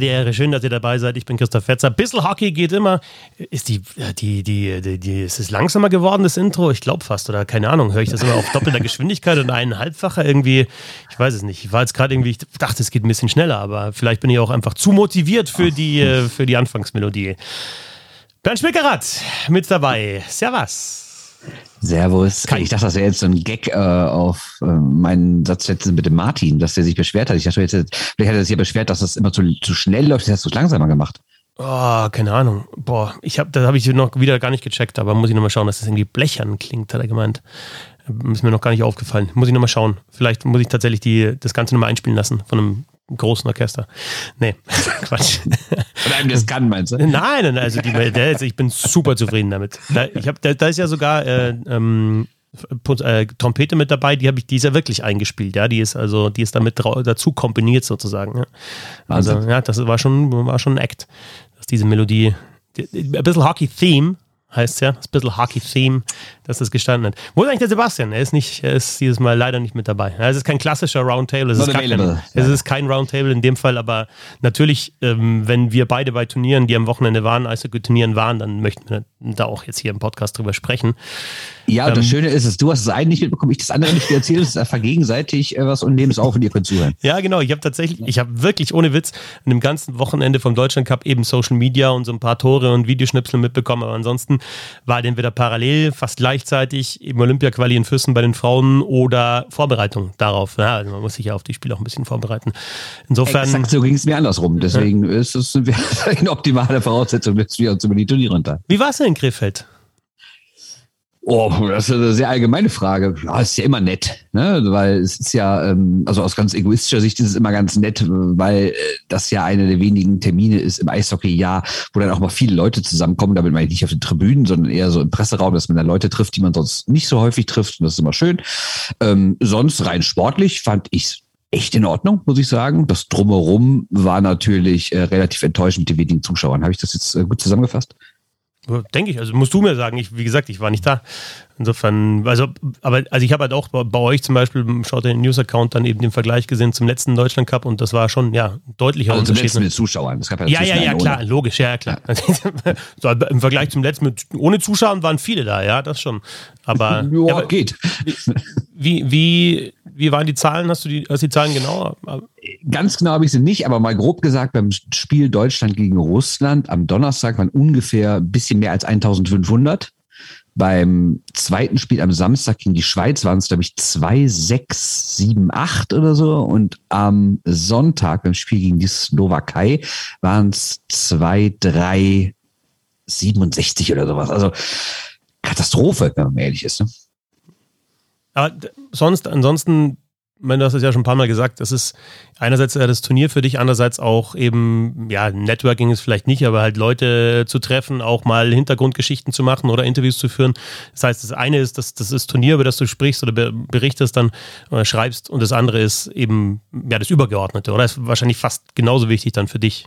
Bitte Ehre. Schön, dass ihr dabei seid. Ich bin Christoph Fetzer. Bissl Hockey geht immer. Ist die, die, die, die, die ist es langsamer geworden, das Intro? Ich glaube fast. Oder keine Ahnung. Höre ich das immer auf doppelter Geschwindigkeit und einen Halbfacher irgendwie? Ich weiß es nicht. Ich war jetzt gerade irgendwie, ich dachte, es geht ein bisschen schneller, aber vielleicht bin ich auch einfach zu motiviert für die, äh, für die Anfangsmelodie. Bernd Schmickerath mit dabei. Servus. Servus. Ich dachte, das wäre jetzt so ein Gag äh, auf äh, meinen Satz letztens mit dem Martin, dass der sich beschwert hat. Ich dachte, jetzt, vielleicht hat er sich ja beschwert, dass das immer zu, zu schnell läuft. Das hast du langsamer gemacht. Oh, keine Ahnung. Boah, ich hab, das habe ich noch wieder gar nicht gecheckt, aber muss ich nochmal schauen, dass das irgendwie blechern klingt, hat er gemeint. Ist mir noch gar nicht aufgefallen. Muss ich nochmal schauen. Vielleicht muss ich tatsächlich die, das Ganze nochmal einspielen lassen von einem großen Orchester. Nee, Quatsch. Von einem, das kann, meinst du? Nein, nein, also die, der, ich bin super zufrieden damit. Da, ich hab, da, da ist ja sogar äh, ähm, äh, Trompete mit dabei, die habe ich, die ist ja wirklich eingespielt, ja, die ist also, die ist damit dazu kombiniert sozusagen. Ja. Also ja, das war schon, war schon ein Act, dass diese Melodie, die, ein bisschen Hockey-Theme heißt es ja, das bisschen Hockey-Theme, dass das gestanden hat. Wo ist eigentlich der Sebastian? Er ist nicht, er ist dieses Mal leider nicht mit dabei. Es ist kein klassischer Roundtable, es, ist, kein, es ist kein Roundtable in dem Fall, aber natürlich, ähm, wenn wir beide bei Turnieren, die am Wochenende waren, Eishockey-Turnieren waren, dann möchten wir da auch jetzt hier im Podcast drüber sprechen. Ja, und ähm, das Schöne ist, dass du hast das eine nicht mitbekommen, ich das andere nicht erzählt, es ist vergegenseitig äh, was und nehmen es auf und ihr könnt zuhören. Ja, genau. Ich habe tatsächlich, ich habe wirklich ohne Witz an dem ganzen Wochenende vom Deutschland Cup eben Social Media und so ein paar Tore und Videoschnipsel mitbekommen, aber ansonsten war entweder parallel, fast gleichzeitig im Olympia-Quali in Füssen bei den Frauen oder Vorbereitung darauf. Ja, also man muss sich ja auf die Spiele auch ein bisschen vorbereiten. Insofern. Exakt so ging es mir andersrum. Deswegen ja. ist es eine optimale Voraussetzung, dass wir uns über die Turniere runter. Wie war es denn in Krefeld? Oh, das ist eine sehr allgemeine Frage. Ja, ist ja immer nett, ne? Weil es ist ja, ähm, also aus ganz egoistischer Sicht ist es immer ganz nett, weil äh, das ja einer der wenigen Termine ist im Eishockey-Jahr, wo dann auch mal viele Leute zusammenkommen. Damit meine ich nicht auf den Tribünen, sondern eher so im Presseraum, dass man da Leute trifft, die man sonst nicht so häufig trifft. Und das ist immer schön. Ähm, sonst rein sportlich fand ich's echt in Ordnung, muss ich sagen. Das Drumherum war natürlich äh, relativ enttäuschend mit den wenigen Zuschauern. Habe ich das jetzt äh, gut zusammengefasst? Denke ich. Also musst du mir sagen. Ich, wie gesagt, ich war nicht da. Insofern, also, aber also ich habe halt auch bei, euch zum Beispiel, schaut den News-Account dann eben den Vergleich gesehen zum letzten Deutschland Cup und das war schon, ja, deutlicher also Unterschied. Zum letzten mit Zuschauern. ja, ja, ja, ja klar, logisch, ja, klar. so, Im Vergleich zum letzten mit ohne Zuschauern waren viele da, ja, das schon. Aber, ja, ja aber geht. Wie, wie, wie waren die Zahlen? Hast du die, hast die Zahlen genau? Ganz genau habe ich sie nicht, aber mal grob gesagt, beim Spiel Deutschland gegen Russland am Donnerstag waren ungefähr ein bisschen mehr als 1500. Beim zweiten Spiel am Samstag gegen die Schweiz waren es, glaube ich, 2, 6, 7, 8 oder so. Und am Sonntag beim Spiel gegen die Slowakei waren es 2, 3, 67 oder sowas. Also Katastrophe, wenn man ehrlich ist. Ne? Aber sonst, ansonsten, du hast es ja schon ein paar Mal gesagt, das ist einerseits das Turnier für dich, andererseits auch eben, ja, Networking ist vielleicht nicht, aber halt Leute zu treffen, auch mal Hintergrundgeschichten zu machen oder Interviews zu führen. Das heißt, das eine ist, das, das ist Turnier, über das du sprichst oder berichtest dann oder schreibst und das andere ist eben, ja, das Übergeordnete, oder? Ist wahrscheinlich fast genauso wichtig dann für dich.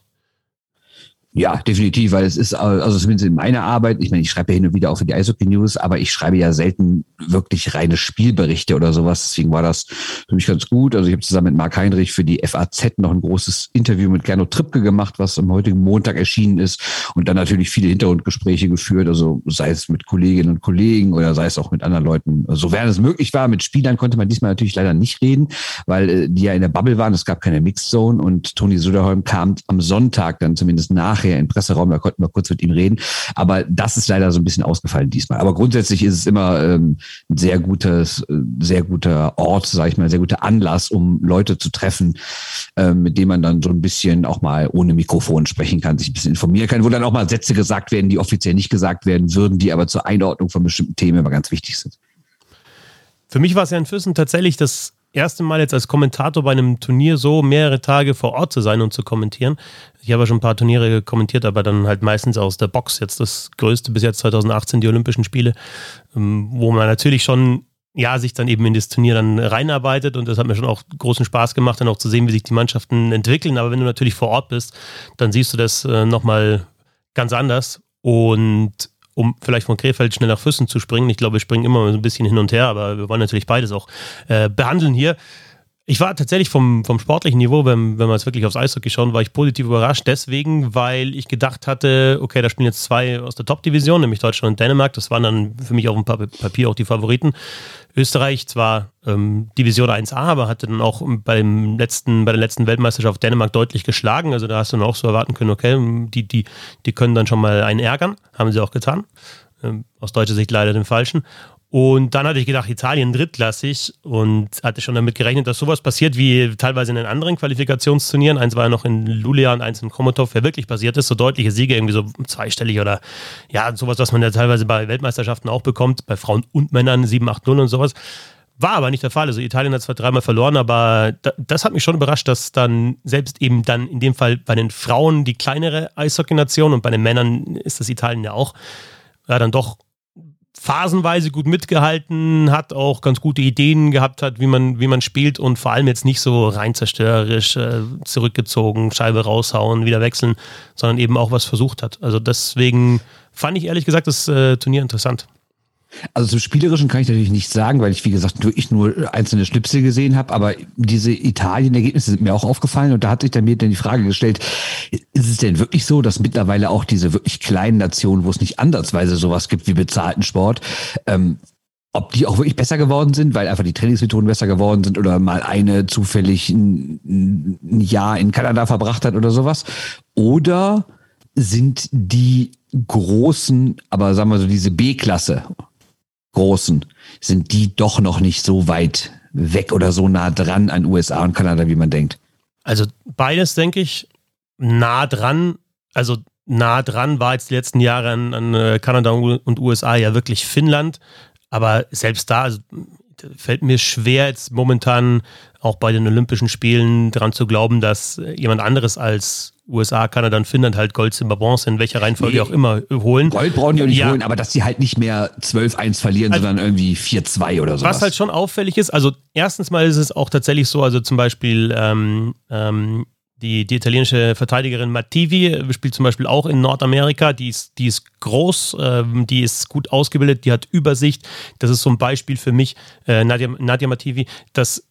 Ja, definitiv, weil es ist, also zumindest in meiner Arbeit, ich meine, ich schreibe hin und wieder auch für die Eishockey News, aber ich schreibe ja selten wirklich reine Spielberichte oder sowas. Deswegen war das für mich ganz gut. Also ich habe zusammen mit Marc Heinrich für die FAZ noch ein großes Interview mit Gernot Trippke gemacht, was am heutigen Montag erschienen ist und dann natürlich viele Hintergrundgespräche geführt, also sei es mit Kolleginnen und Kollegen oder sei es auch mit anderen Leuten. Sofern es möglich war, mit Spielern konnte man diesmal natürlich leider nicht reden, weil äh, die ja in der Bubble waren. Es gab keine Mixed Zone und Toni Söderholm kam am Sonntag dann zumindest nach nachher im Presseraum, da konnten wir kurz mit ihm reden. Aber das ist leider so ein bisschen ausgefallen diesmal. Aber grundsätzlich ist es immer ähm, ein sehr gutes, äh, sehr guter Ort, sage ich mal, sehr guter Anlass, um Leute zu treffen, äh, mit denen man dann so ein bisschen auch mal ohne Mikrofon sprechen kann, sich ein bisschen informieren kann, wo dann auch mal Sätze gesagt werden, die offiziell nicht gesagt werden würden, die aber zur Einordnung von bestimmten Themen immer ganz wichtig sind. Für mich war es ja in Füssen tatsächlich das erste Mal jetzt als Kommentator bei einem Turnier so mehrere Tage vor Ort zu sein und zu kommentieren. Ich habe ja schon ein paar Turniere kommentiert, aber dann halt meistens aus der Box. Jetzt das größte bis jetzt 2018, die Olympischen Spiele, ähm, wo man natürlich schon ja, sich dann eben in das Turnier dann reinarbeitet und das hat mir schon auch großen Spaß gemacht, dann auch zu sehen, wie sich die Mannschaften entwickeln. Aber wenn du natürlich vor Ort bist, dann siehst du das äh, nochmal ganz anders. Und um vielleicht von Krefeld schnell nach Füssen zu springen. Ich glaube, wir springen immer so ein bisschen hin und her, aber wir wollen natürlich beides auch äh, behandeln hier. Ich war tatsächlich vom, vom sportlichen Niveau, wenn, wenn wir jetzt wirklich aufs Eishockey schauen, war ich positiv überrascht. Deswegen, weil ich gedacht hatte, okay, da spielen jetzt zwei aus der Top-Division, nämlich Deutschland und Dänemark. Das waren dann für mich auf dem Papier auch die Favoriten. Österreich zwar ähm, Division 1a, aber hatte dann auch beim letzten, bei der letzten Weltmeisterschaft Dänemark deutlich geschlagen. Also da hast du dann auch so erwarten können, okay, die, die, die können dann schon mal einen ärgern. Haben sie auch getan. Ähm, aus deutscher Sicht leider den falschen. Und dann hatte ich gedacht, Italien drittklassig und hatte schon damit gerechnet, dass sowas passiert wie teilweise in den anderen Qualifikationsturnieren. Eins war ja noch in Lulia und eins in Komotov, wer wirklich passiert ist, so deutliche Siege, irgendwie so zweistellig oder ja, sowas, was man ja teilweise bei Weltmeisterschaften auch bekommt, bei Frauen und Männern 7, 8, 0 und sowas. War aber nicht der Fall. Also Italien hat zwar dreimal verloren, aber das hat mich schon überrascht, dass dann selbst eben dann in dem Fall bei den Frauen die kleinere Eishockey-Nation und bei den Männern ist das Italien ja auch, ja, dann doch phasenweise gut mitgehalten hat, auch ganz gute Ideen gehabt hat, wie man, wie man spielt und vor allem jetzt nicht so rein zerstörerisch äh, zurückgezogen, Scheibe raushauen, wieder wechseln, sondern eben auch was versucht hat. Also deswegen fand ich ehrlich gesagt das äh, Turnier interessant. Also zum Spielerischen kann ich natürlich nicht sagen, weil ich, wie gesagt, wirklich nur einzelne Schnipsel gesehen habe, aber diese Italien-Ergebnisse sind mir auch aufgefallen und da hat sich dann mir dann die Frage gestellt, ist es denn wirklich so, dass mittlerweile auch diese wirklich kleinen Nationen, wo es nicht ansatzweise sowas gibt wie bezahlten Sport, ähm, ob die auch wirklich besser geworden sind, weil einfach die Trainingsmethoden besser geworden sind oder mal eine zufällig ein, ein Jahr in Kanada verbracht hat oder sowas? Oder sind die großen, aber sagen wir so diese B-Klasse Großen, sind die doch noch nicht so weit weg oder so nah dran an USA und Kanada, wie man denkt. Also beides, denke ich, nah dran. Also nah dran war jetzt die letzten Jahre an, an äh, Kanada und USA ja wirklich Finnland. Aber selbst da also, fällt mir schwer, jetzt momentan auch bei den Olympischen Spielen daran zu glauben, dass jemand anderes als USA, Kanada und Finnland halt Gold, Silber, Bronze, in welcher Reihenfolge nee, auch immer holen. Gold brauchen die auch nicht ja. holen, aber dass sie halt nicht mehr 12-1 verlieren, also, sondern irgendwie 4-2 oder so. Was halt schon auffällig ist, also erstens mal ist es auch tatsächlich so, also zum Beispiel ähm, ähm, die, die italienische Verteidigerin Mattivi spielt zum Beispiel auch in Nordamerika. Die ist, die ist groß, ähm, die ist gut ausgebildet, die hat Übersicht. Das ist so ein Beispiel für mich, äh, Nadia, Nadia Mattivi, dass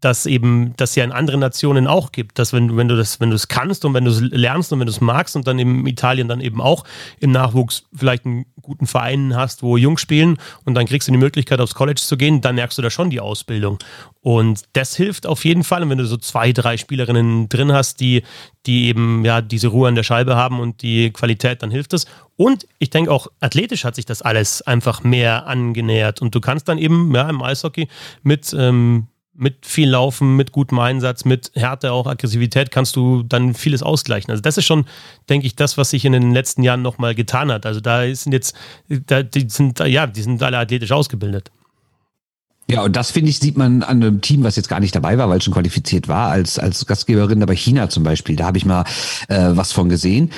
dass eben das ja in anderen Nationen auch gibt, dass wenn, wenn du das, wenn du es kannst und wenn du es lernst und wenn du es magst und dann in Italien dann eben auch im Nachwuchs vielleicht einen guten Verein hast, wo Jungs spielen und dann kriegst du die Möglichkeit aufs College zu gehen, dann merkst du da schon die Ausbildung. Und das hilft auf jeden Fall. Und wenn du so zwei, drei Spielerinnen drin hast, die, die eben ja diese Ruhe an der Scheibe haben und die Qualität, dann hilft es. Und ich denke auch athletisch hat sich das alles einfach mehr angenähert. Und du kannst dann eben ja im Eishockey mit ähm, mit viel Laufen, mit gutem Einsatz, mit Härte, auch Aggressivität kannst du dann vieles ausgleichen. Also das ist schon, denke ich, das, was sich in den letzten Jahren nochmal getan hat. Also da sind jetzt, da, die sind, ja, die sind alle athletisch ausgebildet. Ja, und das finde ich, sieht man an einem Team, was jetzt gar nicht dabei war, weil schon qualifiziert war, als, als Gastgeberin, aber China zum Beispiel, da habe ich mal äh, was von gesehen.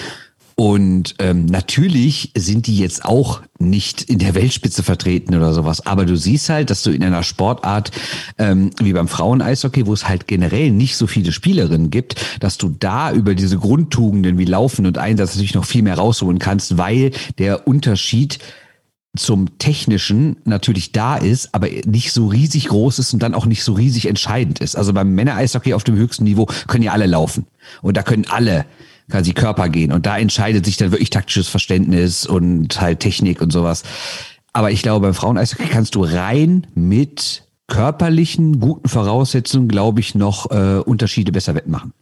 Und ähm, natürlich sind die jetzt auch nicht in der Weltspitze vertreten oder sowas. Aber du siehst halt, dass du in einer Sportart ähm, wie beim Frauen-Eishockey, wo es halt generell nicht so viele Spielerinnen gibt, dass du da über diese Grundtugenden wie Laufen und Einsatz natürlich noch viel mehr rausholen kannst, weil der Unterschied zum Technischen natürlich da ist, aber nicht so riesig groß ist und dann auch nicht so riesig entscheidend ist. Also beim Männer-Eishockey auf dem höchsten Niveau können ja alle laufen. Und da können alle quasi Körper gehen. Und da entscheidet sich dann wirklich taktisches Verständnis und halt Technik und sowas. Aber ich glaube, beim Frauen-Eishockey kannst du rein mit körperlichen, guten Voraussetzungen, glaube ich, noch äh, Unterschiede besser wettmachen.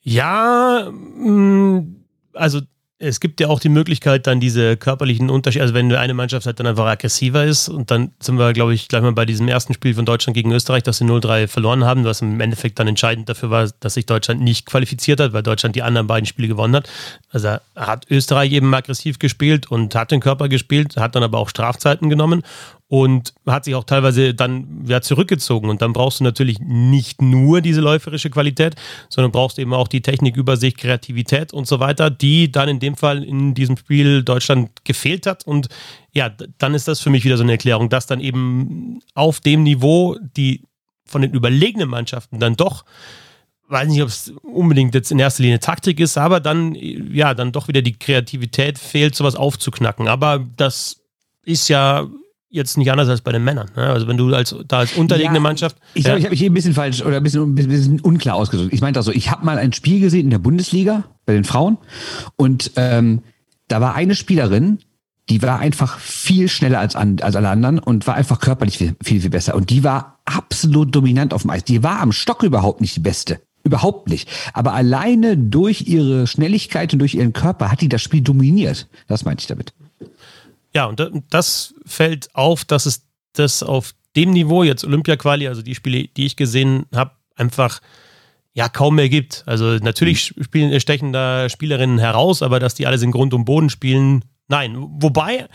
Ja, mh, mm, also es gibt ja auch die Möglichkeit, dann diese körperlichen Unterschiede, also wenn eine Mannschaft halt dann einfach aggressiver ist und dann sind wir, glaube ich, gleich mal bei diesem ersten Spiel von Deutschland gegen Österreich, dass sie 0-3 verloren haben, was im Endeffekt dann entscheidend dafür war, dass sich Deutschland nicht qualifiziert hat, weil Deutschland die anderen beiden Spiele gewonnen hat. Also hat Österreich eben aggressiv gespielt und hat den Körper gespielt, hat dann aber auch Strafzeiten genommen und hat sich auch teilweise dann ja, zurückgezogen. Und dann brauchst du natürlich nicht nur diese läuferische Qualität, sondern brauchst eben auch die Technik, Übersicht, Kreativität und so weiter, die dann in dem Fall in diesem Spiel Deutschland gefehlt hat. Und ja, dann ist das für mich wieder so eine Erklärung, dass dann eben auf dem Niveau die von den überlegenen Mannschaften dann doch weiß nicht, ob es unbedingt jetzt in erster Linie Taktik ist, aber dann, ja, dann doch wieder die Kreativität fehlt, sowas aufzuknacken. Aber das ist ja jetzt nicht anders als bei den Männern. Ne? Also wenn du als da als unterlegene ja, Mannschaft. Ich glaube, ja. ich habe mich hier ein bisschen falsch oder ein bisschen, ein bisschen unklar ausgedrückt. Ich meinte also, ich habe mal ein Spiel gesehen in der Bundesliga bei den Frauen und ähm, da war eine Spielerin, die war einfach viel schneller als, an, als alle anderen und war einfach körperlich viel, viel, viel besser. Und die war absolut dominant auf dem Eis. Die war am Stock überhaupt nicht die Beste. Überhaupt nicht. Aber alleine durch ihre Schnelligkeit und durch ihren Körper hat die das Spiel dominiert. Das meinte ich damit. Ja, und das fällt auf, dass es das auf dem Niveau jetzt Olympia-Quali, also die Spiele, die ich gesehen habe, einfach ja kaum mehr gibt. Also natürlich mhm. spielen, stechen da Spielerinnen heraus, aber dass die alles in Grund und Boden spielen, nein. Wobei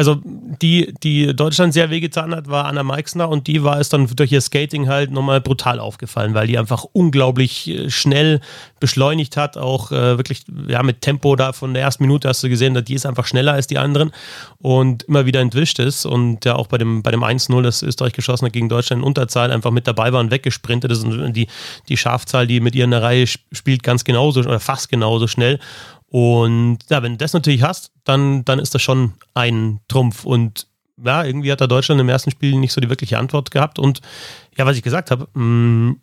also die, die Deutschland sehr wehgetan hat, war Anna Meixner und die war es dann durch ihr Skating halt nochmal brutal aufgefallen, weil die einfach unglaublich äh, schnell beschleunigt hat, auch äh, wirklich ja, mit Tempo da von der ersten Minute hast du gesehen, dass die ist einfach schneller als die anderen und immer wieder entwischt ist und ja auch bei dem, bei dem 1-0, das Österreich geschossen hat gegen Deutschland in Unterzahl, einfach mit dabei war und weggesprintet ist und die, die Schafzahl, die mit ihr in der Reihe spielt, ganz genauso oder fast genauso schnell und ja, wenn du das natürlich hast, dann, dann ist das schon ein Trumpf. Und ja, irgendwie hat da Deutschland im ersten Spiel nicht so die wirkliche Antwort gehabt. Und ja, was ich gesagt habe, mh,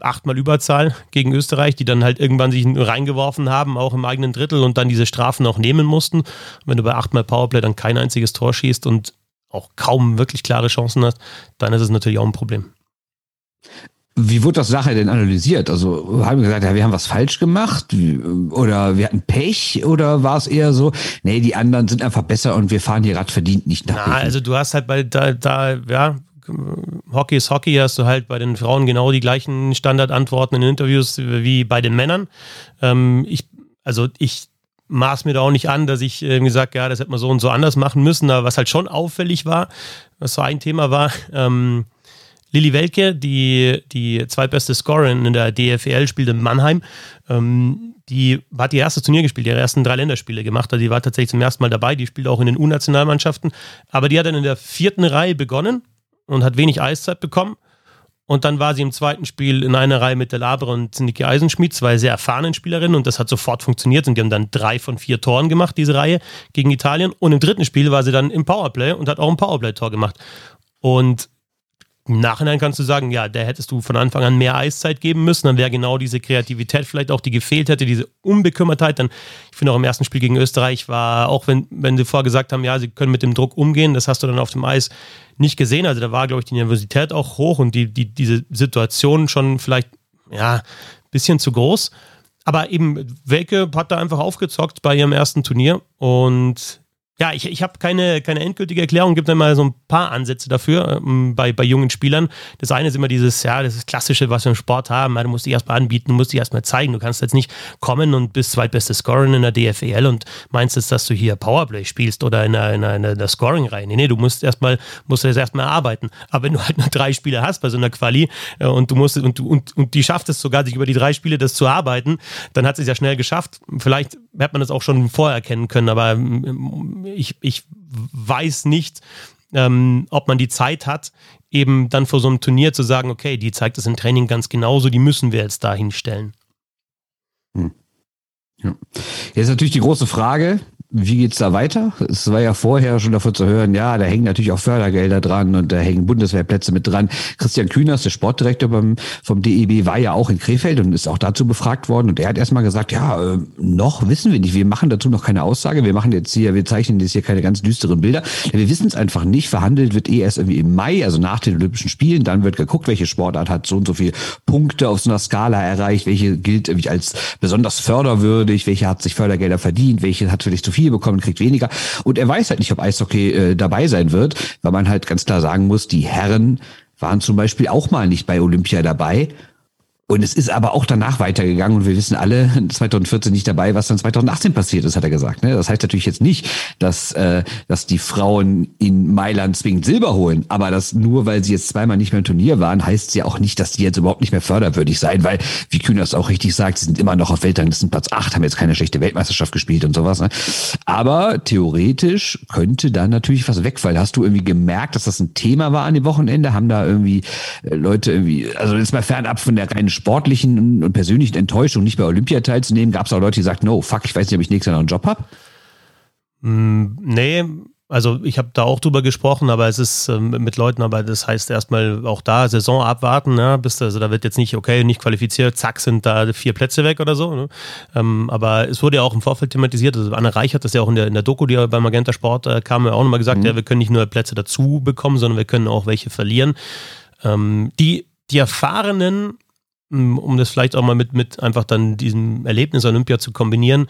achtmal Überzahl gegen Österreich, die dann halt irgendwann sich reingeworfen haben, auch im eigenen Drittel und dann diese Strafen auch nehmen mussten. Wenn du bei achtmal Powerplay dann kein einziges Tor schießt und auch kaum wirklich klare Chancen hast, dann ist es natürlich auch ein Problem. Wie wurde das Sache denn analysiert? Also haben wir gesagt, ja, wir haben was falsch gemacht oder wir hatten Pech oder war es eher so, nee, die anderen sind einfach besser und wir fahren hier Rad verdient nicht nach. Na, also du hast halt bei da, da, ja, Hockey ist Hockey, hast du halt bei den Frauen genau die gleichen Standardantworten in Interviews wie bei den Männern. Ähm, ich, also ich maß mir da auch nicht an, dass ich irgendwie sage, ja, das hätte man so und so anders machen müssen, aber was halt schon auffällig war, was so ein Thema war, ähm, Lilly Welke, die, die zweitbeste Scorerin in der DFL, spielt in Mannheim. Ähm, die hat ihr erstes Turnier gespielt, ihre ersten drei Länderspiele gemacht. Also die war tatsächlich zum ersten Mal dabei. Die spielt auch in den U-Nationalmannschaften. Aber die hat dann in der vierten Reihe begonnen und hat wenig Eiszeit bekommen. Und dann war sie im zweiten Spiel in einer Reihe mit der Labre und Niki Eisenschmidt, zwei sehr erfahrenen Spielerinnen. Und das hat sofort funktioniert. Und die haben dann drei von vier Toren gemacht, diese Reihe gegen Italien. Und im dritten Spiel war sie dann im Powerplay und hat auch ein Powerplay-Tor gemacht. Und im Nachhinein kannst du sagen, ja, da hättest du von Anfang an mehr Eiszeit geben müssen, dann wäre genau diese Kreativität vielleicht auch, die gefehlt hätte, diese Unbekümmertheit. Dann, ich finde auch im ersten Spiel gegen Österreich war, auch wenn, wenn sie vorher gesagt haben, ja, sie können mit dem Druck umgehen, das hast du dann auf dem Eis nicht gesehen. Also da war, glaube ich, die Nervosität auch hoch und die, die, diese Situation schon vielleicht, ja, ein bisschen zu groß. Aber eben, Welke hat da einfach aufgezockt bei ihrem ersten Turnier und ja, ich, ich habe keine, keine endgültige Erklärung, gibt immer so ein paar Ansätze dafür ähm, bei, bei jungen Spielern. Das eine ist immer dieses, ja, das ist Klassische, was wir im Sport haben. Du musst dich erstmal anbieten, du musst dich erstmal zeigen. Du kannst jetzt nicht kommen und bist zweitbeste Scorerin in der DFEL und meinst jetzt, dass du hier Powerplay spielst oder in einer, in einer, in einer Scoring-Reihe. Nee, nee, du musst erstmal, musst das erstmal erarbeiten. Aber wenn du halt nur drei Spiele hast bei so einer Quali äh, und du musst, und, und, und die schafft es sogar, sich über die drei Spiele das zu arbeiten, dann hat sie es ja schnell geschafft. Vielleicht hätte man das auch schon vorher erkennen können, aber ähm, ich, ich weiß nicht, ähm, ob man die Zeit hat, eben dann vor so einem Turnier zu sagen, okay, die zeigt es im Training ganz genauso, die müssen wir jetzt da hinstellen. Hm. Ja. Jetzt natürlich die große Frage, wie geht's da weiter? Es war ja vorher schon davon zu hören, ja, da hängen natürlich auch Fördergelder dran und da hängen Bundeswehrplätze mit dran. Christian Kühners, der Sportdirektor beim, vom DEB, war ja auch in Krefeld und ist auch dazu befragt worden. Und er hat erstmal gesagt, ja, äh, noch wissen wir nicht. Wir machen dazu noch keine Aussage. Wir machen jetzt hier, wir zeichnen jetzt hier keine ganz düsteren Bilder. Wir wissen es einfach nicht. Verhandelt wird eh erst irgendwie im Mai, also nach den Olympischen Spielen. Dann wird geguckt, welche Sportart hat so und so viele Punkte auf so einer Skala erreicht, welche gilt irgendwie als besonders förderwürdig, welche hat sich Fördergelder verdient, welche hat vielleicht zu viel viel bekommen, kriegt weniger. Und er weiß halt nicht, ob Eishockey äh, dabei sein wird, weil man halt ganz klar sagen muss, die Herren waren zum Beispiel auch mal nicht bei Olympia dabei und es ist aber auch danach weitergegangen und wir wissen alle 2014 nicht dabei, was dann 2018 passiert ist, hat er gesagt. Ne? Das heißt natürlich jetzt nicht, dass, äh, dass die Frauen in Mailand zwingend Silber holen, aber das nur, weil sie jetzt zweimal nicht mehr im Turnier waren, heißt ja auch nicht, dass die jetzt überhaupt nicht mehr förderwürdig sein, weil, wie Kühn das auch richtig sagt, sie sind immer noch auf Weltranglisten Platz 8, haben jetzt keine schlechte Weltmeisterschaft gespielt und sowas. Ne? Aber theoretisch könnte da natürlich was wegfallen. Hast du irgendwie gemerkt, dass das ein Thema war an dem Wochenende? Haben da irgendwie äh, Leute irgendwie, also jetzt mal fernab von der reinen sportlichen und persönlichen Enttäuschung, nicht bei Olympia teilzunehmen? Gab es auch Leute, die sagten, no, fuck, ich weiß nicht, ob ich nächstes Jahr noch einen Job habe? Mm, nee, Also ich habe da auch drüber gesprochen, aber es ist ähm, mit Leuten, aber das heißt erstmal auch da Saison abwarten, ne? Bis, also da wird jetzt nicht, okay, nicht qualifiziert, zack, sind da vier Plätze weg oder so. Ne? Ähm, aber es wurde ja auch im Vorfeld thematisiert, also Anne Reich hat das ja auch in der, in der Doku, die ja beim Magenta Sport äh, kam, ja auch nochmal gesagt, mhm. ja, wir können nicht nur Plätze dazu bekommen, sondern wir können auch welche verlieren. Ähm, die, die Erfahrenen, um das vielleicht auch mal mit, mit einfach dann diesem Erlebnis Olympia zu kombinieren,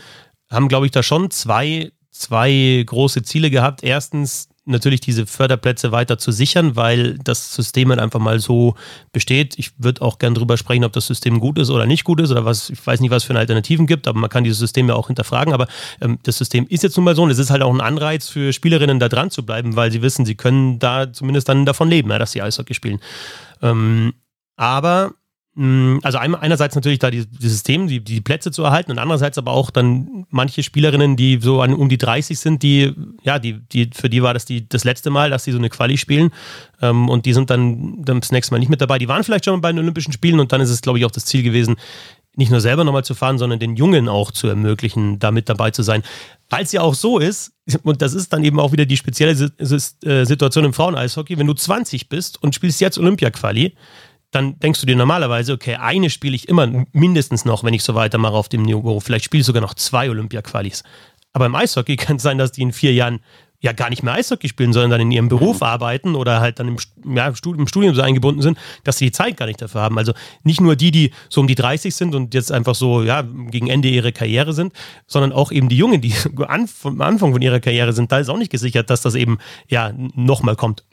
haben, glaube ich, da schon zwei zwei große Ziele gehabt. Erstens natürlich diese Förderplätze weiter zu sichern, weil das System halt einfach mal so besteht. Ich würde auch gern drüber sprechen, ob das System gut ist oder nicht gut ist oder was, ich weiß nicht, was für Alternativen gibt, aber man kann dieses System ja auch hinterfragen. Aber ähm, das System ist jetzt nun mal so und es ist halt auch ein Anreiz für Spielerinnen da dran zu bleiben, weil sie wissen, sie können da zumindest dann davon leben, ja, dass sie Eishockey spielen. Ähm, aber also einerseits natürlich da die, die System, die, die Plätze zu erhalten und andererseits aber auch dann manche Spielerinnen, die so an, um die 30 sind, die, ja, die, die, für die war das die, das letzte Mal, dass sie so eine Quali spielen ähm, und die sind dann, dann das nächste Mal nicht mit dabei. Die waren vielleicht schon bei den Olympischen Spielen und dann ist es, glaube ich, auch das Ziel gewesen, nicht nur selber nochmal zu fahren, sondern den Jungen auch zu ermöglichen, da mit dabei zu sein. Weil es ja auch so ist, und das ist dann eben auch wieder die spezielle äh, Situation im Frauen-Eishockey, wenn du 20 bist und spielst jetzt Olympia-Quali, dann denkst du dir normalerweise, okay, eine spiele ich immer mindestens noch, wenn ich so weitermache auf dem Niveau. Vielleicht spiele ich sogar noch zwei Olympia-Qualis. Aber im Eishockey kann es sein, dass die in vier Jahren ja gar nicht mehr Eishockey spielen, sondern dann in ihrem Beruf arbeiten oder halt dann im, ja, im Studium so eingebunden sind, dass sie die Zeit gar nicht dafür haben. Also nicht nur die, die so um die 30 sind und jetzt einfach so ja, gegen Ende ihrer Karriere sind, sondern auch eben die Jungen, die am Anfang von ihrer Karriere sind. Da ist auch nicht gesichert, dass das eben ja nochmal kommt.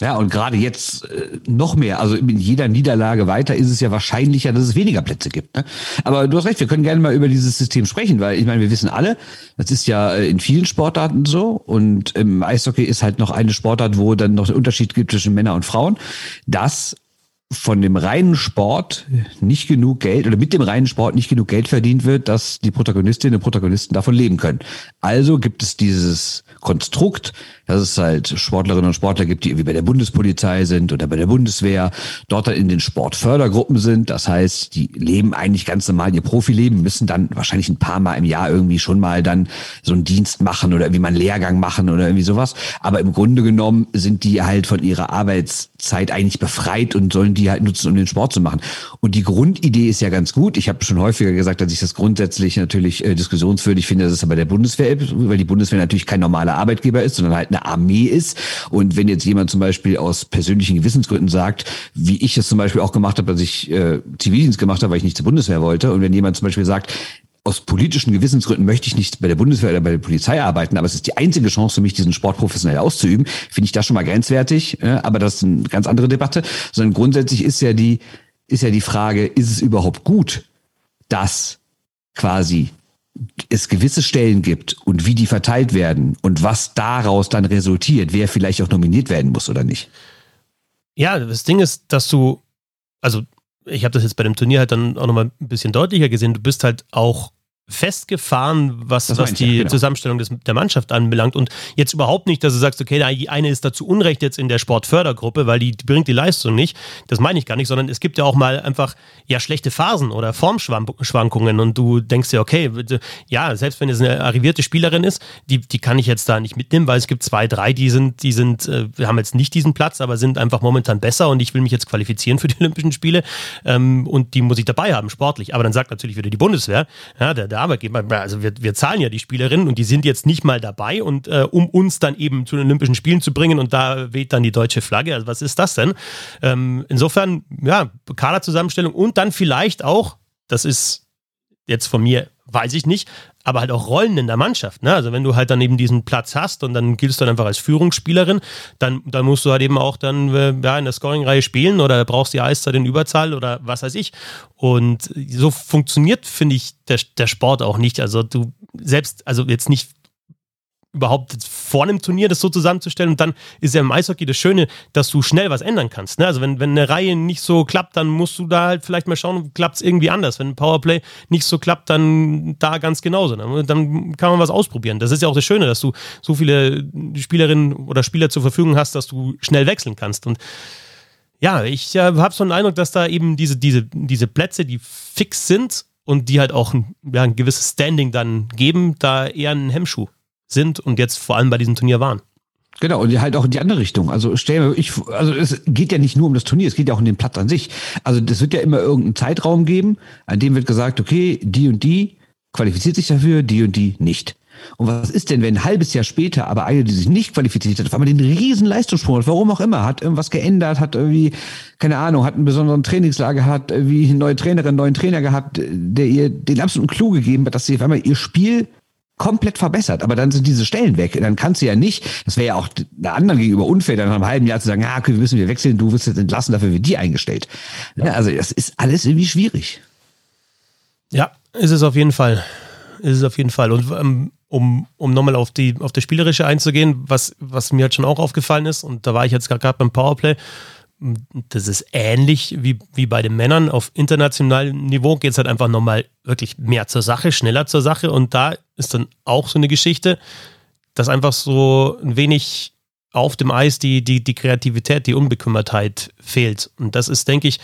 Ja, und gerade jetzt äh, noch mehr, also in jeder Niederlage weiter ist es ja wahrscheinlicher, dass es weniger Plätze gibt. Ne? Aber du hast recht, wir können gerne mal über dieses System sprechen, weil ich meine, wir wissen alle, das ist ja äh, in vielen Sportarten so und im Eishockey ist halt noch eine Sportart, wo dann noch ein Unterschied gibt zwischen Männern und Frauen, dass von dem reinen Sport nicht genug Geld oder mit dem reinen Sport nicht genug Geld verdient wird, dass die Protagonistinnen und Protagonisten davon leben können. Also gibt es dieses Konstrukt, dass es halt Sportlerinnen und Sportler gibt, die irgendwie bei der Bundespolizei sind oder bei der Bundeswehr, dort dann in den Sportfördergruppen sind. Das heißt, die leben eigentlich ganz normal ihr Profileben, müssen dann wahrscheinlich ein paar Mal im Jahr irgendwie schon mal dann so einen Dienst machen oder irgendwie mal einen Lehrgang machen oder irgendwie sowas. Aber im Grunde genommen sind die halt von ihrer Arbeitszeit eigentlich befreit und sollen die halt nutzen, um den Sport zu machen. Und die Grundidee ist ja ganz gut. Ich habe schon häufiger gesagt, dass ich das grundsätzlich natürlich äh, diskussionswürdig finde, dass es aber der Bundeswehr, weil die Bundeswehr natürlich kein normaler Arbeitgeber ist, sondern halt eine Armee ist. Und wenn jetzt jemand zum Beispiel aus persönlichen Gewissensgründen sagt, wie ich es zum Beispiel auch gemacht habe, dass ich äh, Zivildienst gemacht habe, weil ich nicht zur Bundeswehr wollte, und wenn jemand zum Beispiel sagt, aus politischen Gewissensgründen möchte ich nicht bei der Bundeswehr oder bei der Polizei arbeiten, aber es ist die einzige Chance für mich, diesen Sport professionell auszuüben, finde ich das schon mal grenzwertig. Aber das ist eine ganz andere Debatte. Sondern grundsätzlich ist ja die, ist ja die Frage, ist es überhaupt gut, dass quasi es gewisse Stellen gibt und wie die verteilt werden und was daraus dann resultiert, wer vielleicht auch nominiert werden muss oder nicht. Ja, das Ding ist, dass du, also ich habe das jetzt bei dem Turnier halt dann auch nochmal ein bisschen deutlicher gesehen, du bist halt auch festgefahren, was, was die ja, genau. Zusammenstellung des, der Mannschaft anbelangt. Und jetzt überhaupt nicht, dass du sagst, okay, die eine ist dazu Unrecht jetzt in der Sportfördergruppe, weil die, die bringt die Leistung nicht. Das meine ich gar nicht, sondern es gibt ja auch mal einfach ja schlechte Phasen oder Formschwankungen und du denkst dir, okay, ja, selbst wenn es eine arrivierte Spielerin ist, die, die kann ich jetzt da nicht mitnehmen, weil es gibt zwei, drei, die sind, die sind, äh, wir haben jetzt nicht diesen Platz, aber sind einfach momentan besser und ich will mich jetzt qualifizieren für die Olympischen Spiele ähm, und die muss ich dabei haben, sportlich. Aber dann sagt natürlich wieder die Bundeswehr, ja, der, der Arbeitgeber, also wir, wir zahlen ja die Spielerinnen und die sind jetzt nicht mal dabei und äh, um uns dann eben zu den Olympischen Spielen zu bringen und da weht dann die deutsche Flagge. Also was ist das denn? Ähm, insofern, ja, Kaderzusammenstellung und dann vielleicht auch, das ist jetzt von mir, weiß ich nicht, aber halt auch Rollen in der Mannschaft. Ne? Also wenn du halt dann eben diesen Platz hast und dann giltst du dann einfach als Führungsspielerin, dann, dann musst du halt eben auch dann äh, ja, in der Scoring-Reihe spielen oder brauchst die Eiszeit in Überzahl oder was weiß ich. Und so funktioniert, finde ich, der, der Sport auch nicht. Also du selbst, also jetzt nicht überhaupt vor einem Turnier das so zusammenzustellen. Und dann ist ja im Eishockey das Schöne, dass du schnell was ändern kannst. Ne? Also wenn, wenn eine Reihe nicht so klappt, dann musst du da halt vielleicht mal schauen, klappt es irgendwie anders. Wenn ein Powerplay nicht so klappt, dann da ganz genauso. Ne? Dann kann man was ausprobieren. Das ist ja auch das Schöne, dass du so viele Spielerinnen oder Spieler zur Verfügung hast, dass du schnell wechseln kannst. Und ja, ich äh, habe so einen Eindruck, dass da eben diese, diese, diese Plätze, die fix sind und die halt auch ein, ja, ein gewisses Standing dann geben, da eher ein Hemmschuh sind und jetzt vor allem bei diesem Turnier waren. Genau, und halt auch in die andere Richtung. Also stell mir, ich, also es geht ja nicht nur um das Turnier, es geht ja auch um den Platz an sich. Also das wird ja immer irgendeinen Zeitraum geben, an dem wird gesagt, okay, die und die qualifiziert sich dafür, die und die nicht. Und was ist denn, wenn ein halbes Jahr später aber eine, die sich nicht qualifiziert hat, auf einmal den riesen Leistungssprung hat, warum auch immer, hat irgendwas geändert, hat irgendwie, keine Ahnung, hat einen besonderen Trainingslager, hat irgendwie eine neue Trainerin, einen neuen Trainer gehabt, der ihr den absoluten Clou gegeben hat, dass sie auf einmal ihr Spiel komplett verbessert. Aber dann sind diese Stellen weg. Dann kannst du ja nicht, das wäre ja auch der anderen gegenüber unfair, dann nach einem halben Jahr zu sagen, ja, okay, wir müssen wir wechseln, du wirst jetzt entlassen, dafür wird die eingestellt. Ja, also das ist alles irgendwie schwierig. Ja, ist es auf jeden Fall. Ist es auf jeden Fall. Und ähm, um, um nochmal auf die auf das Spielerische einzugehen, was, was mir halt schon auch aufgefallen ist, und da war ich jetzt gerade beim Powerplay, das ist ähnlich wie, wie bei den Männern. Auf internationalem Niveau geht es halt einfach nochmal wirklich mehr zur Sache, schneller zur Sache. Und da ist dann auch so eine Geschichte, dass einfach so ein wenig auf dem Eis die, die, die Kreativität, die Unbekümmertheit fehlt. Und das ist, denke ich,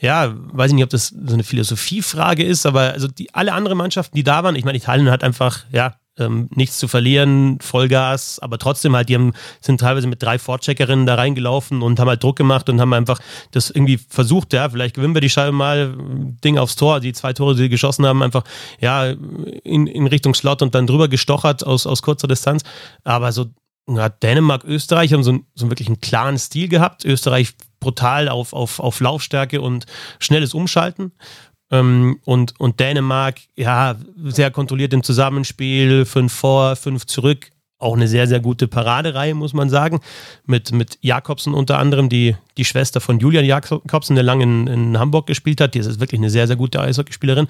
ja, weiß ich nicht, ob das so eine Philosophiefrage ist, aber also die, alle anderen Mannschaften, die da waren, ich meine, Italien hat einfach, ja, ähm, nichts zu verlieren, Vollgas, aber trotzdem halt, die haben, sind teilweise mit drei Vorcheckerinnen da reingelaufen und haben halt Druck gemacht und haben einfach das irgendwie versucht, ja, vielleicht gewinnen wir die Scheibe mal, Ding aufs Tor, die zwei Tore, die sie geschossen haben, einfach, ja, in, in Richtung Slot und dann drüber gestochert aus, aus kurzer Distanz, aber so, ja, Dänemark, Österreich haben so, ein, so wirklich einen klaren Stil gehabt, Österreich brutal auf, auf, auf Laufstärke und schnelles Umschalten ähm, und, und Dänemark, ja, sehr kontrolliert im Zusammenspiel, fünf vor, fünf zurück. Auch eine sehr, sehr gute Paradereihe, muss man sagen. Mit, mit Jakobsen unter anderem, die, die Schwester von Julian Jakobsen, der lange in, in Hamburg gespielt hat. Die ist wirklich eine sehr, sehr gute Eishockeyspielerin.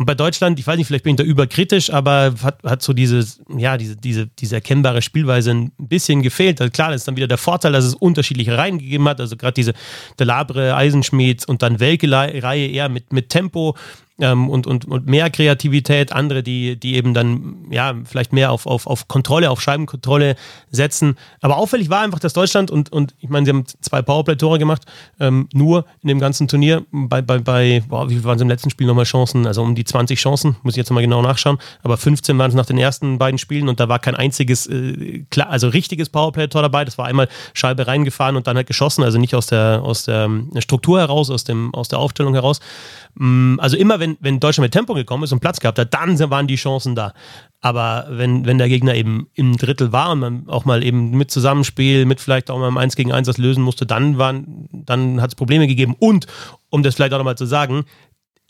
Und bei Deutschland, ich weiß nicht, vielleicht bin ich da überkritisch, aber hat, hat so dieses, ja, diese, diese, diese erkennbare Spielweise ein bisschen gefehlt. Also klar, das ist dann wieder der Vorteil, dass es unterschiedliche Reihen gegeben hat. Also gerade diese Delabre, Eisenschmied und dann Welke-Reihe eher mit, mit Tempo ähm, und, und, und mehr Kreativität, andere, die, die eben dann ja vielleicht mehr auf, auf, auf Kontrolle, auf Scheibenkontrolle setzen. Aber auffällig war einfach, dass Deutschland und, und ich meine, sie haben zwei Powerplay-Tore gemacht, ähm, nur in dem ganzen Turnier. Bei, bei, bei boah, wie viel waren es im letzten Spiel nochmal Chancen? Also um die 20 Chancen, muss ich jetzt mal genau nachschauen. Aber 15 waren es nach den ersten beiden Spielen und da war kein einziges, äh, klar, also richtiges Powerplay-Tor dabei. Das war einmal Scheibe reingefahren und dann halt geschossen, also nicht aus der, aus der Struktur heraus, aus, dem, aus der Aufstellung heraus. Mm, also immer wenn, wenn Deutschland mit Tempo gekommen ist und Platz gehabt hat, dann waren die Chancen da. Aber wenn, wenn der Gegner eben im Drittel war und man auch mal eben mit Zusammenspiel, mit vielleicht auch mal im 1 gegen 1 das lösen musste, dann, dann hat es Probleme gegeben. Und, um das vielleicht auch nochmal zu sagen,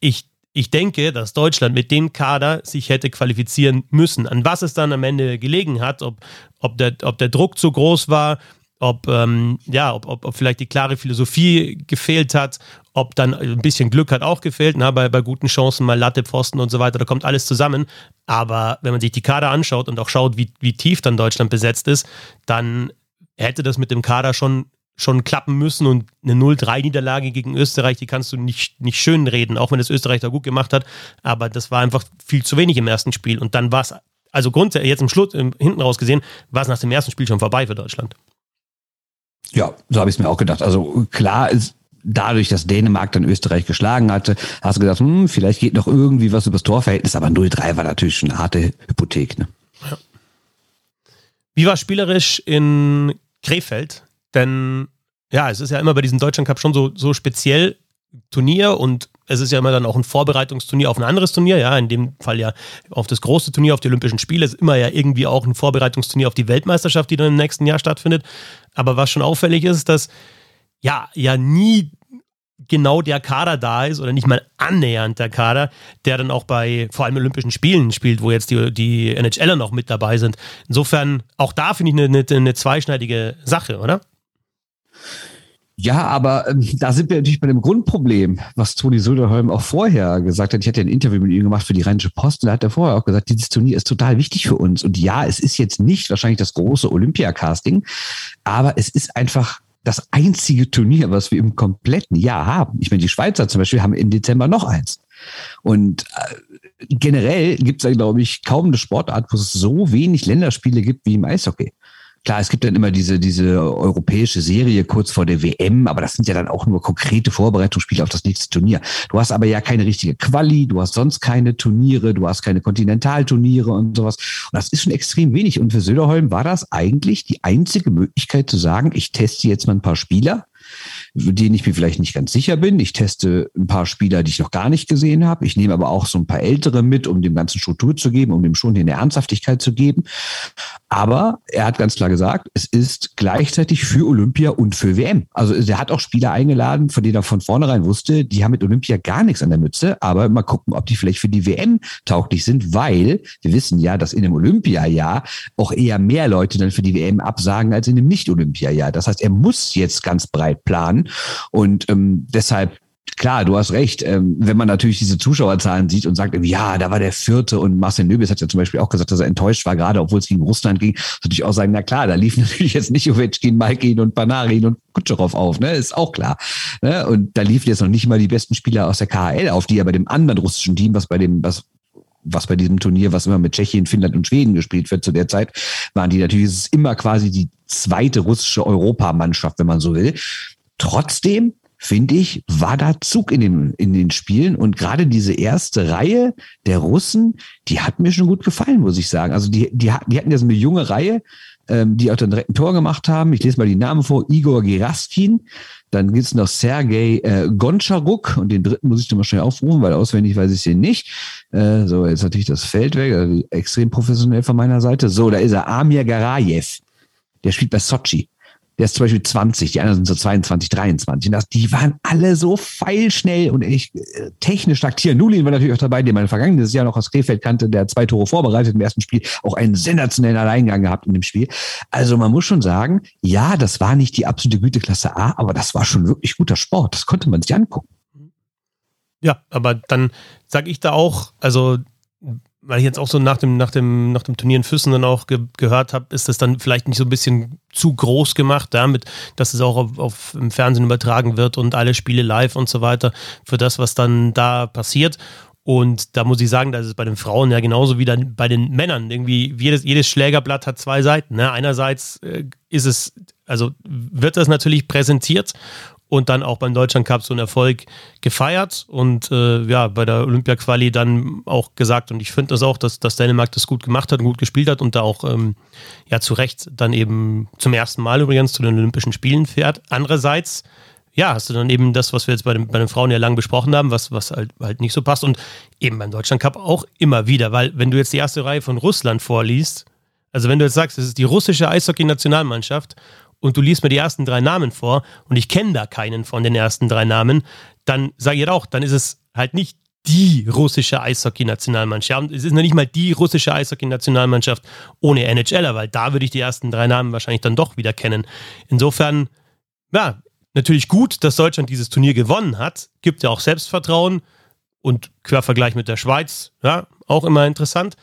ich, ich denke, dass Deutschland mit dem Kader sich hätte qualifizieren müssen. An was es dann am Ende gelegen hat, ob, ob, der, ob der Druck zu groß war, ob, ähm, ja, ob, ob, ob vielleicht die klare Philosophie gefehlt hat, ob dann ein bisschen Glück hat auch gefehlt, na, bei, bei guten Chancen, mal Latte, Pfosten und so weiter, da kommt alles zusammen. Aber wenn man sich die Kader anschaut und auch schaut, wie, wie tief dann Deutschland besetzt ist, dann hätte das mit dem Kader schon, schon klappen müssen und eine 0-3-Niederlage gegen Österreich, die kannst du nicht, nicht schön reden, auch wenn es Österreich da gut gemacht hat. Aber das war einfach viel zu wenig im ersten Spiel. Und dann war es, also grundsätzlich jetzt im Schluss, hinten raus gesehen, war es nach dem ersten Spiel schon vorbei für Deutschland. Ja, so habe ich es mir auch gedacht. Also klar ist dadurch, dass Dänemark dann Österreich geschlagen hatte, hast du gedacht, hm, vielleicht geht noch irgendwie was übers Torverhältnis, aber 0-3 war natürlich schon eine harte Hypothek. Ne? Ja. Wie war spielerisch in Krefeld? Denn ja, es ist ja immer bei diesem Deutschland Cup schon so, so speziell Turnier und es ist ja immer dann auch ein Vorbereitungsturnier auf ein anderes Turnier, ja, in dem Fall ja auf das große Turnier, auf die Olympischen Spiele, ist immer ja irgendwie auch ein Vorbereitungsturnier auf die Weltmeisterschaft, die dann im nächsten Jahr stattfindet. Aber was schon auffällig ist, dass ja, ja nie genau der Kader da ist oder nicht mal annähernd der Kader, der dann auch bei vor allem Olympischen Spielen spielt, wo jetzt die, die NHLer noch mit dabei sind. Insofern, auch da finde ich eine, eine, eine zweischneidige Sache, oder? Ja, aber ähm, da sind wir natürlich bei dem Grundproblem, was Toni Söderholm auch vorher gesagt hat. Ich hatte ein Interview mit ihm gemacht für die Rheinische Post und da hat er vorher auch gesagt, dieses Turnier ist total wichtig für uns. Und ja, es ist jetzt nicht wahrscheinlich das große Olympia-Casting, aber es ist einfach das einzige Turnier, was wir im kompletten Jahr haben. Ich meine, die Schweizer zum Beispiel haben im Dezember noch eins. Und äh, generell gibt es, glaube ich, kaum eine Sportart, wo es so wenig Länderspiele gibt wie im Eishockey. Klar, es gibt dann immer diese, diese europäische Serie kurz vor der WM, aber das sind ja dann auch nur konkrete Vorbereitungsspiele auf das nächste Turnier. Du hast aber ja keine richtige Quali, du hast sonst keine Turniere, du hast keine Kontinentalturniere und sowas. Und das ist schon extrem wenig. Und für Söderholm war das eigentlich die einzige Möglichkeit zu sagen, ich teste jetzt mal ein paar Spieler, denen ich mir vielleicht nicht ganz sicher bin. Ich teste ein paar Spieler, die ich noch gar nicht gesehen habe. Ich nehme aber auch so ein paar ältere mit, um dem ganzen Struktur zu geben, um dem schon eine Ernsthaftigkeit zu geben. Aber er hat ganz klar gesagt, es ist gleichzeitig für Olympia und für WM. Also er hat auch Spieler eingeladen, von denen er von vornherein wusste, die haben mit Olympia gar nichts an der Mütze, aber mal gucken, ob die vielleicht für die WM tauglich sind, weil wir wissen ja, dass in einem Olympia-Jahr auch eher mehr Leute dann für die WM absagen als in einem Nicht-Olympia-Jahr. Das heißt, er muss jetzt ganz breit planen und ähm, deshalb klar, du hast recht. Ähm, wenn man natürlich diese Zuschauerzahlen sieht und sagt, ja, da war der vierte und Marcel Nöbis hat ja zum Beispiel auch gesagt, dass er enttäuscht war, gerade obwohl es gegen Russland ging, natürlich auch sagen, na klar, da liefen natürlich jetzt nicht Ovechkin, Malkin und Panarin und Kutscherow auf, ne, ist auch klar. Ne? Und da liefen jetzt noch nicht mal die besten Spieler aus der KHL auf, die ja bei dem anderen russischen Team, was bei dem, was was bei diesem Turnier, was immer mit Tschechien, Finnland und Schweden gespielt wird zu der Zeit, waren die natürlich, es ist immer quasi die zweite russische Europamannschaft, wenn man so will. Trotzdem finde ich, war da Zug in den, in den Spielen. Und gerade diese erste Reihe der Russen, die hat mir schon gut gefallen, muss ich sagen. Also die, die, die hatten ja so eine junge Reihe, ähm, die auch dann direkt ein Tor gemacht haben. Ich lese mal die Namen vor. Igor Geraskin. Dann gibt's noch Sergei äh, Goncharuk und den dritten muss ich dann mal schnell aufrufen, weil auswendig weiß ich den nicht. Äh, so, jetzt hatte ich das Feld weg, also extrem professionell von meiner Seite. So, da ist er, Amir Garajev. Der spielt bei Sochi der ist zum Beispiel 20, die anderen sind so 22, 23. Und das, die waren alle so feilschnell und echt äh, technisch stark. Tier Nulin war natürlich auch dabei, den man vergangenes Jahr noch aus Krefeld kannte, der zwei Tore vorbereitet im ersten Spiel, auch einen sensationellen Alleingang gehabt in dem Spiel. Also man muss schon sagen, ja, das war nicht die absolute Güteklasse A, aber das war schon wirklich guter Sport. Das konnte man sich angucken. Ja, aber dann sage ich da auch, also weil ich jetzt auch so nach dem, nach dem, nach dem Turnier in Füssen dann auch ge gehört habe, ist das dann vielleicht nicht so ein bisschen zu groß gemacht, damit, dass es auch auf, auf, im Fernsehen übertragen wird und alle Spiele live und so weiter für das, was dann da passiert. Und da muss ich sagen, das ist bei den Frauen ja genauso wie dann bei den Männern. Irgendwie jedes, jedes Schlägerblatt hat zwei Seiten. Ne? Einerseits äh, ist es, also wird das natürlich präsentiert und dann auch beim Deutschland Cup so einen Erfolg gefeiert und äh, ja, bei der Olympia-Quali dann auch gesagt. Und ich finde das auch, dass, dass Dänemark das gut gemacht hat und gut gespielt hat und da auch ähm, ja zu Recht dann eben zum ersten Mal übrigens zu den Olympischen Spielen fährt. Andererseits, ja, hast du dann eben das, was wir jetzt bei den, bei den Frauen ja lang besprochen haben, was, was halt, halt nicht so passt. Und eben beim Deutschland Cup auch immer wieder, weil wenn du jetzt die erste Reihe von Russland vorliest, also wenn du jetzt sagst, es ist die russische Eishockey-Nationalmannschaft und du liest mir die ersten drei Namen vor und ich kenne da keinen von den ersten drei Namen, dann sage ich auch, dann ist es halt nicht die russische Eishockey-Nationalmannschaft. Es ist noch nicht mal die russische Eishockey-Nationalmannschaft ohne NHLer, weil da würde ich die ersten drei Namen wahrscheinlich dann doch wieder kennen. Insofern, ja, natürlich gut, dass Deutschland dieses Turnier gewonnen hat. Gibt ja auch Selbstvertrauen und Quervergleich mit der Schweiz, ja, auch immer interessant.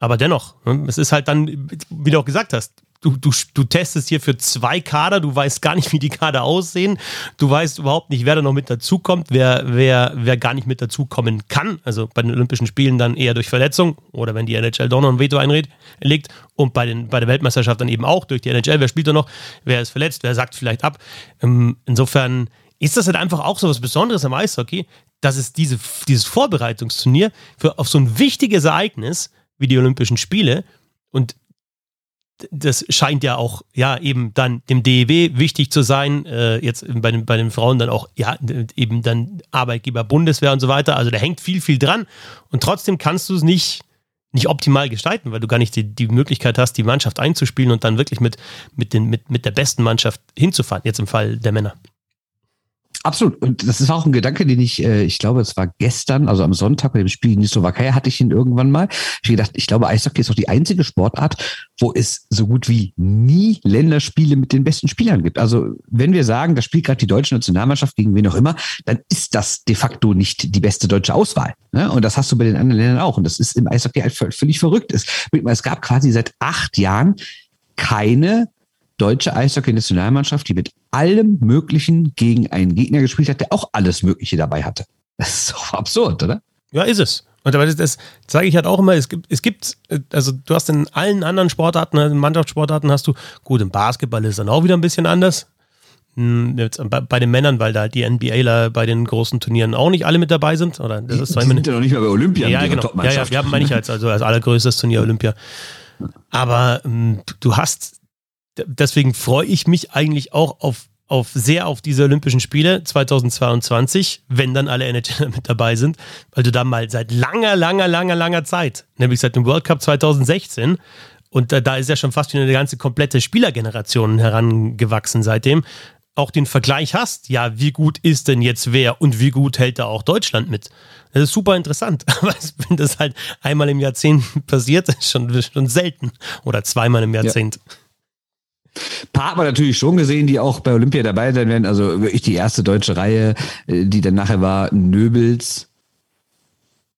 Aber dennoch, ne, es ist halt dann, wie du auch gesagt hast, du, du, du testest hier für zwei Kader, du weißt gar nicht, wie die Kader aussehen, du weißt überhaupt nicht, wer da noch mit dazukommt, wer, wer, wer gar nicht mit dazukommen kann. Also bei den Olympischen Spielen dann eher durch Verletzung oder wenn die NHL doch noch ein Veto einlegt und bei, den, bei der Weltmeisterschaft dann eben auch durch die NHL, wer spielt da noch, wer ist verletzt, wer sagt vielleicht ab. Ähm, insofern ist das halt einfach auch so was Besonderes am Eishockey, dass es diese, dieses Vorbereitungsturnier für, auf so ein wichtiges Ereignis wie die Olympischen Spiele und das scheint ja auch, ja, eben dann dem DEW wichtig zu sein, äh, jetzt bei den, bei den Frauen dann auch, ja, eben dann Arbeitgeber Bundeswehr und so weiter. Also da hängt viel, viel dran. Und trotzdem kannst du es nicht, nicht optimal gestalten, weil du gar nicht die, die Möglichkeit hast, die Mannschaft einzuspielen und dann wirklich mit, mit, den, mit, mit der besten Mannschaft hinzufahren, jetzt im Fall der Männer. Absolut. Und das ist auch ein Gedanke, den ich, äh, ich glaube, es war gestern, also am Sonntag bei dem Spiel in die Slowakei, hatte ich ihn irgendwann mal. Ich gedacht, ich glaube, Eishockey ist auch die einzige Sportart, wo es so gut wie nie Länderspiele mit den besten Spielern gibt. Also wenn wir sagen, da spielt gerade die deutsche Nationalmannschaft gegen wen auch immer, dann ist das de facto nicht die beste deutsche Auswahl. Ne? Und das hast du bei den anderen Ländern auch. Und das ist im Eishockey halt völlig verrückt. Es gab quasi seit acht Jahren keine deutsche Eishockey-Nationalmannschaft, die mit allem Möglichen gegen einen Gegner gespielt hat, der auch alles Mögliche dabei hatte. Das ist doch absurd, oder? Ja, ist es. Und das, das sage ich halt auch immer, es gibt, es gibt, also du hast in allen anderen Sportarten, in Mannschaftssportarten hast du, gut, im Basketball ist dann auch wieder ein bisschen anders. Hm, jetzt bei den Männern, weil da die NBAler bei den großen Turnieren auch nicht alle mit dabei sind. Oder das ist die sind ja noch nicht mehr bei Olympia. Ja, genau. Ja, ja, ja, meine ich als, also als allergrößtes Turnier Olympia. Aber ähm, du hast, deswegen freue ich mich eigentlich auch auf, auf sehr auf diese Olympischen Spiele 2022, wenn dann alle NHL mit dabei sind, weil du da mal seit langer, langer, langer, langer Zeit, nämlich seit dem World Cup 2016, und da, da ist ja schon fast wieder eine ganze komplette Spielergeneration herangewachsen seitdem, auch den Vergleich hast, ja, wie gut ist denn jetzt wer und wie gut hält da auch Deutschland mit? Das ist super interessant, aber wenn das halt einmal im Jahrzehnt passiert, ist schon, schon selten oder zweimal im Jahrzehnt. Ja. Paar hat man natürlich schon gesehen, die auch bei Olympia dabei sein werden. Also wirklich die erste deutsche Reihe, äh, die dann nachher war Nöbels,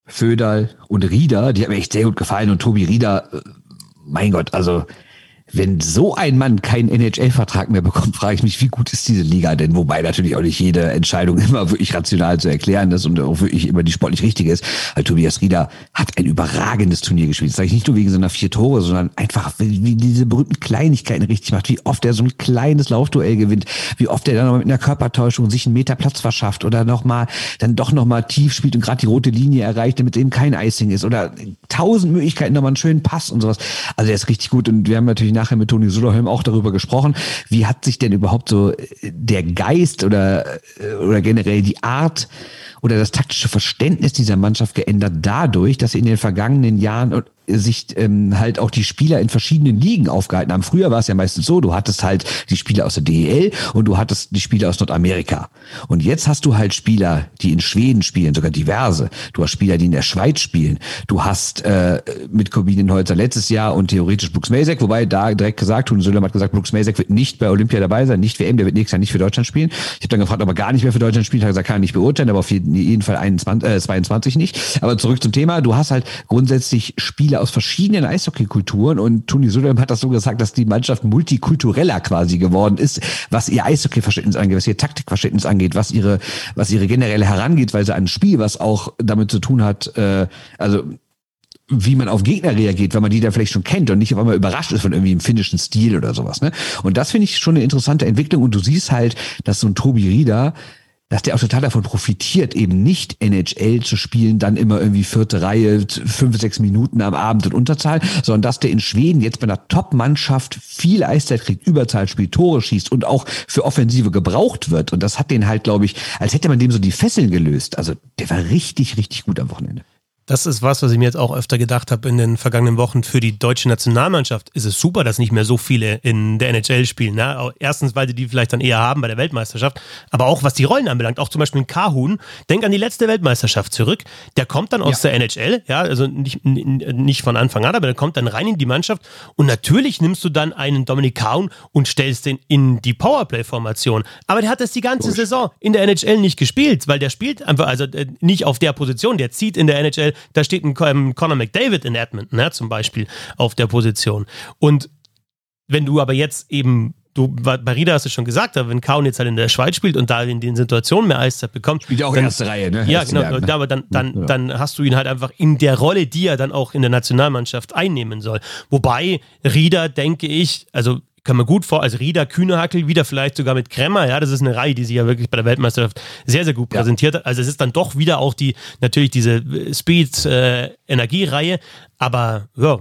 Föderl und Rieder. Die hat mir echt sehr gut gefallen. Und Tobi Rieder, äh, mein Gott, also wenn so ein Mann keinen NHL-Vertrag mehr bekommt, frage ich mich, wie gut ist diese Liga denn? Wobei natürlich auch nicht jede Entscheidung immer wirklich rational zu erklären ist und auch wirklich immer die sportlich richtige ist. Weil Tobias Rieder hat ein überragendes Turnier gespielt. Das sage ich nicht nur wegen seiner vier Tore, sondern einfach, wie diese berühmten Kleinigkeiten richtig macht, wie oft er so ein kleines Laufduell gewinnt, wie oft er dann noch mit einer Körpertäuschung sich einen Meter Platz verschafft oder nochmal, dann doch nochmal tief spielt und gerade die rote Linie erreicht, damit eben kein Icing ist oder tausend Möglichkeiten, nochmal einen schönen Pass und sowas. Also der ist richtig gut und wir haben natürlich nachher mit Toni Suderholm auch darüber gesprochen. Wie hat sich denn überhaupt so äh, der Geist oder, äh, oder generell die Art oder das taktische Verständnis dieser Mannschaft geändert dadurch, dass sie in den vergangenen Jahren sich ähm, halt auch die Spieler in verschiedenen Ligen aufgehalten haben. Früher war es ja meistens so, du hattest halt die Spieler aus der DEL und du hattest die Spieler aus Nordamerika. Und jetzt hast du halt Spieler, die in Schweden spielen, sogar diverse. Du hast Spieler, die in der Schweiz spielen. Du hast äh, mit Holzer letztes Jahr und theoretisch Brooks Mazek, wobei da direkt gesagt, Tun Söllem hat gesagt, Brooks Mazek wird nicht bei Olympia dabei sein, nicht WM, der wird nächstes Jahr nicht für Deutschland spielen. Ich habe dann gefragt, ob er gar nicht mehr für Deutschland spielt, hat gesagt, kann er nicht beurteilen, aber auf jeden Fall 21, äh, 22 nicht. Aber zurück zum Thema, du hast halt grundsätzlich Spieler aus verschiedenen Eishockeykulturen und Toni Söderholm hat das so gesagt, dass die Mannschaft multikultureller quasi geworden ist, was ihr Eishockeyverständnis angeht, was ihr Taktikverständnis angeht, was ihre, was ihre generelle Herangehensweise an Spiel, was auch damit zu tun hat, äh, also wie man auf Gegner reagiert, wenn man die da vielleicht schon kennt und nicht auf einmal überrascht ist von irgendwie im finnischen Stil oder sowas. Ne? Und das finde ich schon eine interessante Entwicklung. Und du siehst halt, dass so ein Tobi Rieder dass der auch total davon profitiert, eben nicht NHL zu spielen, dann immer irgendwie vierte Reihe, fünf, sechs Minuten am Abend in Unterzahl, sondern dass der in Schweden jetzt bei einer Top-Mannschaft viel Eiszeit kriegt, Überzahl spielt, Tore schießt und auch für Offensive gebraucht wird. Und das hat den halt, glaube ich, als hätte man dem so die Fesseln gelöst. Also der war richtig, richtig gut am Wochenende. Das ist was, was ich mir jetzt auch öfter gedacht habe in den vergangenen Wochen. Für die deutsche Nationalmannschaft ist es super, dass nicht mehr so viele in der NHL spielen. Ne? Erstens, weil sie die vielleicht dann eher haben bei der Weltmeisterschaft, aber auch was die Rollen anbelangt. Auch zum Beispiel ein Kahun. Denk an die letzte Weltmeisterschaft zurück. Der kommt dann aus ja. der NHL, ja, also nicht, nicht von Anfang an, aber der kommt dann rein in die Mannschaft. Und natürlich nimmst du dann einen Dominik Kahun und stellst den in die Powerplay-Formation. Aber der hat das die ganze Durch. Saison in der NHL nicht gespielt, weil der spielt einfach, also äh, nicht auf der Position. Der zieht in der NHL da steht ein ähm, Conor McDavid in Edmonton, ne, zum Beispiel, auf der Position. Und wenn du aber jetzt eben du, bei Rieder hast du schon gesagt, wenn Kaun jetzt halt in der Schweiz spielt und da in den Situationen mehr Eiszeit bekommt. Spielt ja auch dann, erste Reihe, ne? Ja, genau. Lernen, ne? Aber dann, dann, ja. dann hast du ihn halt einfach in der Rolle, die er dann auch in der Nationalmannschaft einnehmen soll. Wobei Rieder, denke ich, also kann man gut vor, als Rieder, Kühnehackel, wieder vielleicht sogar mit Kremmer, ja, das ist eine Reihe, die sich ja wirklich bei der Weltmeisterschaft sehr, sehr gut ja. präsentiert hat. Also es ist dann doch wieder auch die, natürlich diese Speed-Energie-Reihe, äh, aber ja,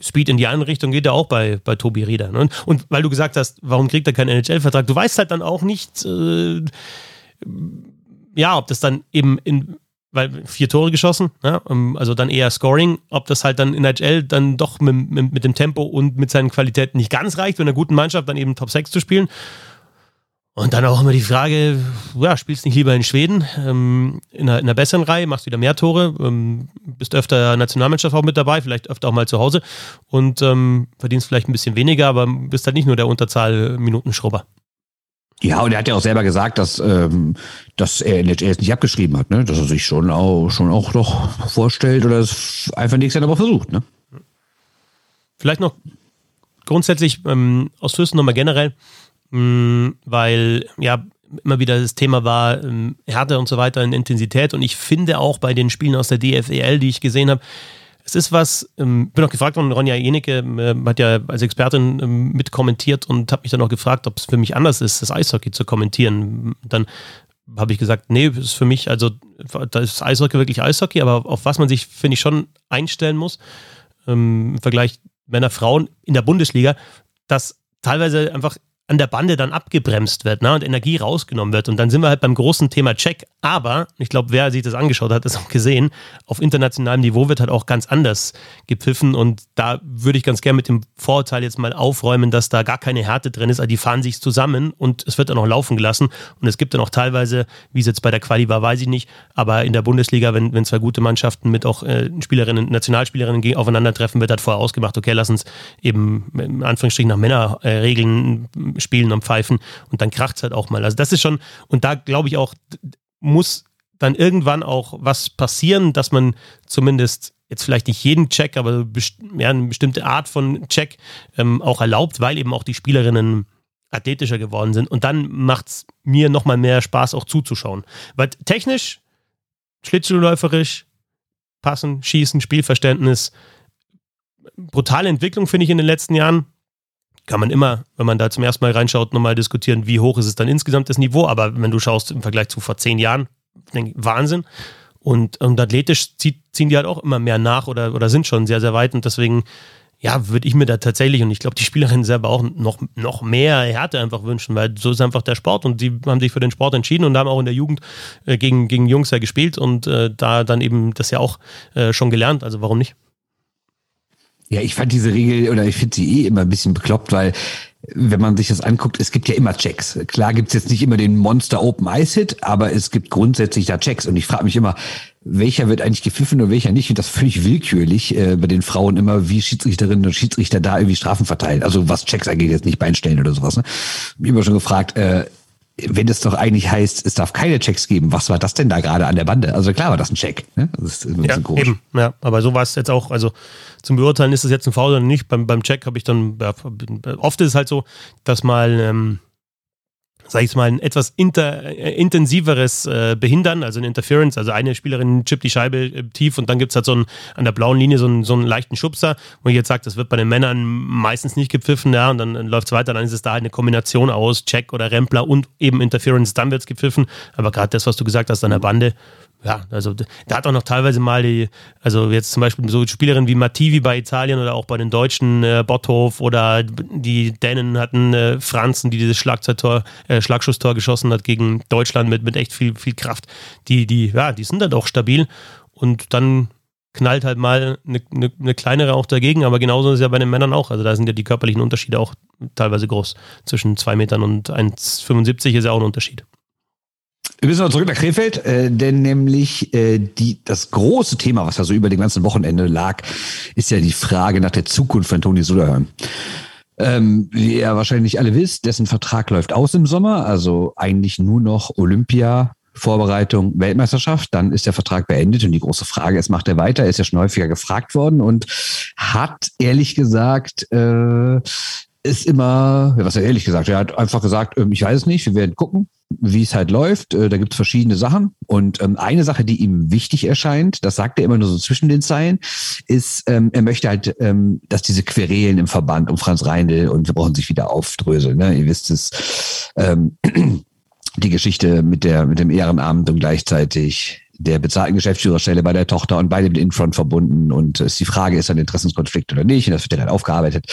Speed in die andere Richtung geht ja auch bei, bei Tobi Rieder. Ne? Und, und weil du gesagt hast, warum kriegt er keinen NHL-Vertrag, du weißt halt dann auch nicht, äh, ja, ob das dann eben in weil vier Tore geschossen, ja, ähm, also dann eher Scoring, ob das halt dann in HL dann doch mit, mit, mit, dem Tempo und mit seinen Qualitäten nicht ganz reicht, mit einer guten Mannschaft dann eben Top 6 zu spielen. Und dann auch immer die Frage, ja, spielst nicht lieber in Schweden, ähm, in, einer, in, einer, besseren Reihe, machst wieder mehr Tore, ähm, bist öfter Nationalmannschaft auch mit dabei, vielleicht öfter auch mal zu Hause und ähm, verdienst vielleicht ein bisschen weniger, aber bist halt nicht nur der Unterzahl-Minuten-Schrubber. Ja, und er hat ja auch selber gesagt, dass, ähm, dass er NHL nicht abgeschrieben hat, ne? dass er sich schon auch, schon auch noch vorstellt oder es einfach nächstes Jahr aber versucht. Ne? Vielleicht noch grundsätzlich ähm, aus Fürsten nochmal generell, mh, mm, weil ja immer wieder das Thema war, ähm, Härte und so weiter in Intensität. Und ich finde auch bei den Spielen aus der DFEL, die ich gesehen habe, es ist was, ähm, bin auch gefragt worden, Ronja Jenecke äh, hat ja als Expertin ähm, mitkommentiert und hat mich dann auch gefragt, ob es für mich anders ist, das Eishockey zu kommentieren. Dann habe ich gesagt, nee, ist für mich, also da ist Eishockey wirklich Eishockey, aber auf was man sich, finde ich, schon einstellen muss, ähm, im Vergleich Männer, Frauen in der Bundesliga, dass teilweise einfach an der Bande dann abgebremst wird ne, und Energie rausgenommen wird. Und dann sind wir halt beim großen Thema Check. Aber ich glaube, wer sich das angeschaut hat, hat es auch gesehen. Auf internationalem Niveau wird halt auch ganz anders gepfiffen. Und da würde ich ganz gerne mit dem Vorurteil jetzt mal aufräumen, dass da gar keine Härte drin ist. Also die fahren sich zusammen und es wird dann auch laufen gelassen. Und es gibt dann auch teilweise, wie es jetzt bei der Quali war, weiß ich nicht, aber in der Bundesliga, wenn, wenn zwei gute Mannschaften mit auch äh, Spielerinnen, Nationalspielerinnen aufeinandertreffen, wird halt vorher ausgemacht, okay, lass uns eben in Anführungsstrichen nach Männerregeln spielen und pfeifen und dann kracht es halt auch mal. Also das ist schon, und da glaube ich auch, muss dann irgendwann auch was passieren, dass man zumindest jetzt vielleicht nicht jeden Check, aber ja, eine bestimmte Art von Check ähm, auch erlaubt, weil eben auch die Spielerinnen athletischer geworden sind. Und dann macht es mir nochmal mehr Spaß, auch zuzuschauen. Weil technisch, schlittschuhläuferisch, passen, schießen, Spielverständnis, brutale Entwicklung finde ich in den letzten Jahren kann man immer, wenn man da zum ersten Mal reinschaut, nochmal diskutieren, wie hoch ist es dann insgesamt das Niveau. Aber wenn du schaust im Vergleich zu vor zehn Jahren, denke, Wahnsinn. Und, und athletisch zieht, ziehen die halt auch immer mehr nach oder, oder sind schon sehr, sehr weit. Und deswegen, ja, würde ich mir da tatsächlich, und ich glaube, die Spielerinnen selber auch noch, noch mehr Härte einfach wünschen, weil so ist einfach der Sport und die haben sich für den Sport entschieden und haben auch in der Jugend äh, gegen, gegen Jungs ja gespielt und äh, da dann eben das ja auch äh, schon gelernt. Also warum nicht? Ja, ich fand diese Regel oder ich finde sie eh immer ein bisschen bekloppt, weil wenn man sich das anguckt, es gibt ja immer Checks. Klar gibt's jetzt nicht immer den Monster Open Ice Hit, aber es gibt grundsätzlich da Checks. Und ich frage mich immer, welcher wird eigentlich gepfiffen und welcher nicht. Und das völlig willkürlich äh, bei den Frauen immer, wie Schiedsrichterinnen und Schiedsrichter da irgendwie Strafen verteilen. Also was Checks angeht, jetzt nicht beinstellen oder sowas. Ne? Ich habe immer schon gefragt, äh, wenn es doch eigentlich heißt, es darf keine Checks geben, was war das denn da gerade an der Bande? Also klar war das ein Check. Ne? Das ist ja, eben, ja, aber so war es jetzt auch, also zum Beurteilen ist es jetzt ein Foul oder nicht. Beim, beim Check habe ich dann, ja, oft ist es halt so, dass mal ähm, sag ich mal, ein etwas inter, äh, intensiveres äh, Behindern, also ein Interference. Also eine Spielerin chippt die Scheibe äh, tief und dann gibt es halt so einen, an der blauen Linie so einen, so einen leichten Schubser, wo ich jetzt sage, das wird bei den Männern meistens nicht gepfiffen, ja, und dann, dann läuft es weiter, dann ist es da halt eine Kombination aus Check oder Rempler und eben Interference, dann wird es gepfiffen. Aber gerade das, was du gesagt hast an der Bande, ja, also da hat auch noch teilweise mal die, also jetzt zum Beispiel so Spielerinnen wie Mativi bei Italien oder auch bei den Deutschen äh, Botthof oder die Dänen hatten äh, Franzen, die dieses Schlagzeugtor, äh, Schlagschusstor geschossen hat gegen Deutschland mit, mit echt viel, viel Kraft. Die, die, ja, die sind dann doch stabil und dann knallt halt mal eine, eine, eine kleinere auch dagegen, aber genauso ist es ja bei den Männern auch. Also da sind ja die körperlichen Unterschiede auch teilweise groß. Zwischen zwei Metern und 1,75 ist ja auch ein Unterschied. Wir müssen noch zurück nach Krefeld, äh, denn nämlich äh, die, das große Thema, was da so über dem ganzen Wochenende lag, ist ja die Frage nach der Zukunft von Toni Suderhörn. Ähm, wie ihr wahrscheinlich alle wisst, dessen Vertrag läuft aus im Sommer, also eigentlich nur noch Olympia, Vorbereitung, Weltmeisterschaft, dann ist der Vertrag beendet und die große Frage ist, macht er weiter? Er ist ja schon häufiger gefragt worden und hat ehrlich gesagt äh, ist immer, was er ehrlich gesagt, er hat einfach gesagt, ähm, ich weiß es nicht, wir werden gucken, wie es halt läuft. Äh, da gibt es verschiedene Sachen. Und ähm, eine Sache, die ihm wichtig erscheint, das sagt er immer nur so zwischen den Zeilen, ist, ähm, er möchte halt, dass diese Querelen im Verband um Franz Reindl und wir brauchen sich wieder aufdröseln. Ne? Ihr wisst es, die Geschichte mit der mit dem Ehrenamt und gleichzeitig der bezahlten Geschäftsführerstelle bei der Tochter und bei dem Infront verbunden. Und ist die Frage, ist ein Interessenskonflikt oder nicht? Und das wird dann aufgearbeitet.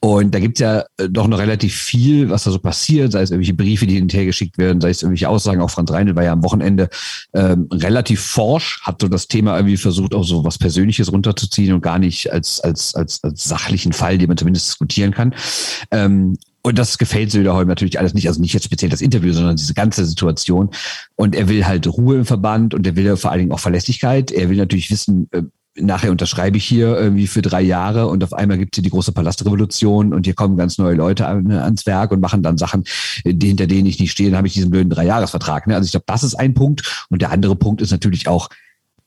Und da gibt's ja äh, doch noch relativ viel, was da so passiert, sei es irgendwelche Briefe, die hin und her geschickt werden, sei es irgendwelche Aussagen. Auch Franz Reindl war ja am Wochenende ähm, relativ forsch, hat so das Thema irgendwie versucht, auch so was Persönliches runterzuziehen und gar nicht als, als, als, als sachlichen Fall, den man zumindest diskutieren kann. Ähm, und das gefällt Söderholm natürlich alles nicht, also nicht jetzt speziell das Interview, sondern diese ganze Situation. Und er will halt Ruhe im Verband und er will vor allen Dingen auch Verlässlichkeit. Er will natürlich wissen, äh, nachher unterschreibe ich hier irgendwie für drei Jahre und auf einmal gibt es hier die große Palastrevolution und hier kommen ganz neue Leute an, ans Werk und machen dann Sachen, die, hinter denen ich nicht stehe, dann habe ich diesen blöden Dreijahresvertrag. Ne? Also ich glaube, das ist ein Punkt. Und der andere Punkt ist natürlich auch,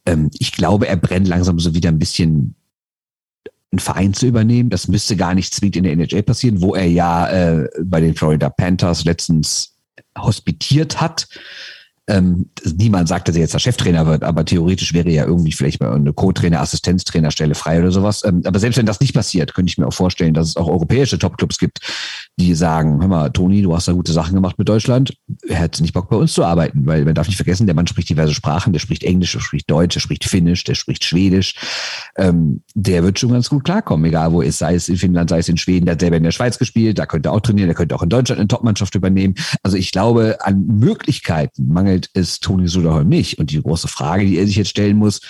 ähm, ich glaube, er brennt langsam so wieder ein bisschen einen Verein zu übernehmen. Das müsste gar nicht zwingend in der NHL passieren, wo er ja äh, bei den Florida Panthers letztens hospitiert hat ähm, niemand sagt, dass er jetzt der Cheftrainer wird, aber theoretisch wäre ja irgendwie vielleicht mal eine Co-Trainer, Assistenztrainerstelle frei oder sowas. Ähm, aber selbst wenn das nicht passiert, könnte ich mir auch vorstellen, dass es auch europäische Topclubs gibt, die sagen, hör mal, Toni, du hast da gute Sachen gemacht mit Deutschland, er hat nicht Bock bei uns zu arbeiten, weil man darf nicht vergessen, der Mann spricht diverse Sprachen, der spricht Englisch, der spricht Deutsch, der spricht Finnisch, der spricht Schwedisch. Ähm, der wird schon ganz gut klarkommen, egal wo es sei es in Finnland, sei es in Schweden, der hat selber in der Schweiz gespielt, da könnte er auch trainieren, der könnte auch in Deutschland eine Topmannschaft übernehmen. Also ich glaube, an Möglichkeiten mangelt mangelt es Toni Söderholm nicht. Und die große Frage, die er sich jetzt stellen muss,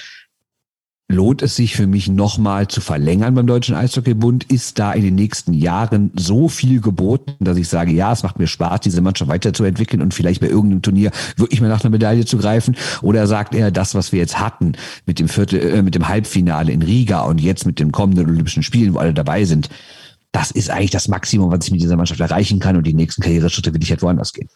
lohnt es sich für mich nochmal zu verlängern beim Deutschen Eishockeybund? Ist da in den nächsten Jahren so viel geboten, dass ich sage, ja, es macht mir Spaß, diese Mannschaft weiterzuentwickeln und vielleicht bei irgendeinem Turnier wirklich mal nach einer Medaille zu greifen? Oder sagt er, das, was wir jetzt hatten mit dem Viertel, äh, mit dem Halbfinale in Riga und jetzt mit den kommenden Olympischen Spielen, wo alle dabei sind, das ist eigentlich das Maximum, was ich mit dieser Mannschaft erreichen kann und die nächsten Karriereschritte will ich halt woanders gehen.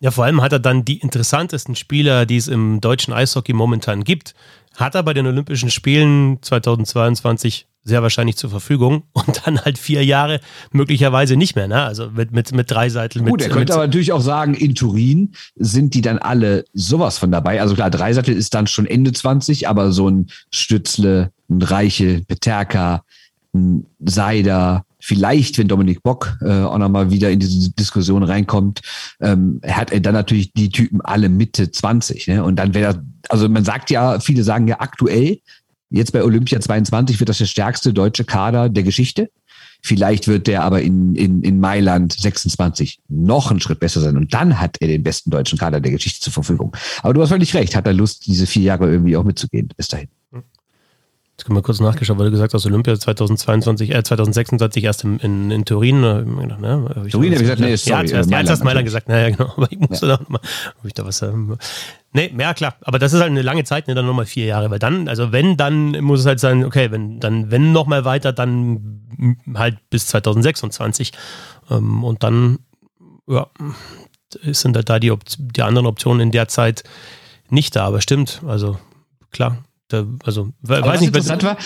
Ja, vor allem hat er dann die interessantesten Spieler, die es im deutschen Eishockey momentan gibt, hat er bei den Olympischen Spielen 2022 sehr wahrscheinlich zur Verfügung und dann halt vier Jahre möglicherweise nicht mehr, ne? Also mit, mit, mit drei Seiten. Gut, er könnte aber natürlich auch sagen, in Turin sind die dann alle sowas von dabei. Also klar, Dreiseitel ist dann schon Ende 20, aber so ein Stützle, ein Reiche, Peterka, ein Seider, vielleicht, wenn Dominik Bock äh, auch nochmal wieder in diese Diskussion reinkommt, ähm, hat er dann natürlich die Typen alle Mitte 20. Ne? Und dann wäre das, also man sagt ja, viele sagen ja aktuell, jetzt bei Olympia 22 wird das der stärkste deutsche Kader der Geschichte. Vielleicht wird der aber in, in, in Mailand 26 noch einen Schritt besser sein. Und dann hat er den besten deutschen Kader der Geschichte zur Verfügung. Aber du hast völlig recht, hat er Lust, diese vier Jahre irgendwie auch mitzugehen bis dahin. Jetzt können wir kurz nachgeschaut, weil du gesagt hast, Olympia 2022, äh, 2026 erst in, in, in Turin. Ne? Hab Turin habe ich gesagt, nee, sorry. Ja, zuerst, hast Mailand gesagt, naja, genau. Aber ich musste ja. da nochmal, ob ich da was, ähm, nee, ja klar. Aber das ist halt eine lange Zeit, ne, dann nochmal vier Jahre, weil dann, also wenn, dann muss es halt sein, okay, wenn, dann, wenn nochmal weiter, dann halt bis 2026. Ähm, und dann, ja, sind halt da die, die anderen Optionen in der Zeit nicht da, aber stimmt, also klar, da, also, Aber weiß nicht, interessant war,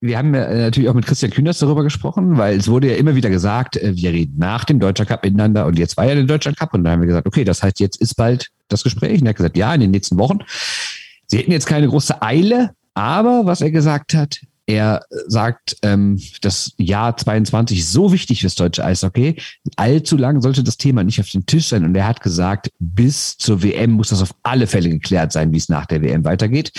wir haben ja natürlich auch mit Christian Kühners darüber gesprochen, weil es wurde ja immer wieder gesagt, äh, wir reden nach dem Deutscher Cup miteinander und jetzt war ja der Deutscher Cup und da haben wir gesagt, okay, das heißt, jetzt ist bald das Gespräch. Und er hat gesagt, ja, in den nächsten Wochen. Sie hätten jetzt keine große Eile, aber was er gesagt hat, er sagt, ähm, das Jahr 22 ist so wichtig fürs deutsche Eishockey. Allzu lang sollte das Thema nicht auf den Tisch sein. Und er hat gesagt, bis zur WM muss das auf alle Fälle geklärt sein, wie es nach der WM weitergeht.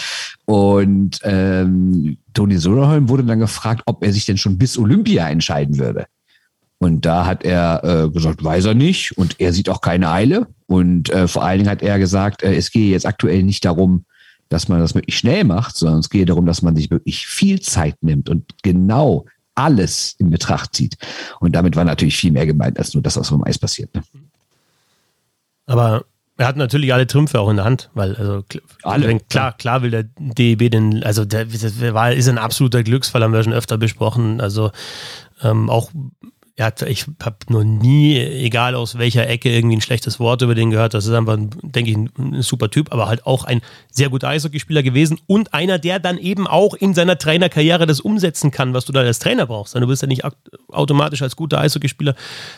Und ähm, Toni Soderholm wurde dann gefragt, ob er sich denn schon bis Olympia entscheiden würde. Und da hat er äh, gesagt, weiß er nicht. Und er sieht auch keine Eile. Und äh, vor allen Dingen hat er gesagt, äh, es gehe jetzt aktuell nicht darum, dass man das wirklich schnell macht, sondern es geht darum, dass man sich wirklich viel Zeit nimmt und genau alles in Betracht zieht. Und damit war natürlich viel mehr gemeint als nur das, was vom Eis passiert. Ne? Aber er hat natürlich alle Trümpfe auch in der Hand, weil also alle, klar, klar will der DEB den, also der, der war, ist ein absoluter Glücksfall, haben wir schon öfter besprochen. Also ähm, auch ja, ich habe noch nie, egal aus welcher Ecke, irgendwie ein schlechtes Wort über den gehört. Das ist einfach, denke ich, ein, ein, super Typ, aber halt auch ein sehr guter Eishockeyspieler gewesen und einer, der dann eben auch in seiner Trainerkarriere das umsetzen kann, was du da als Trainer brauchst. Du bist ja nicht automatisch als guter Eishockeyspieler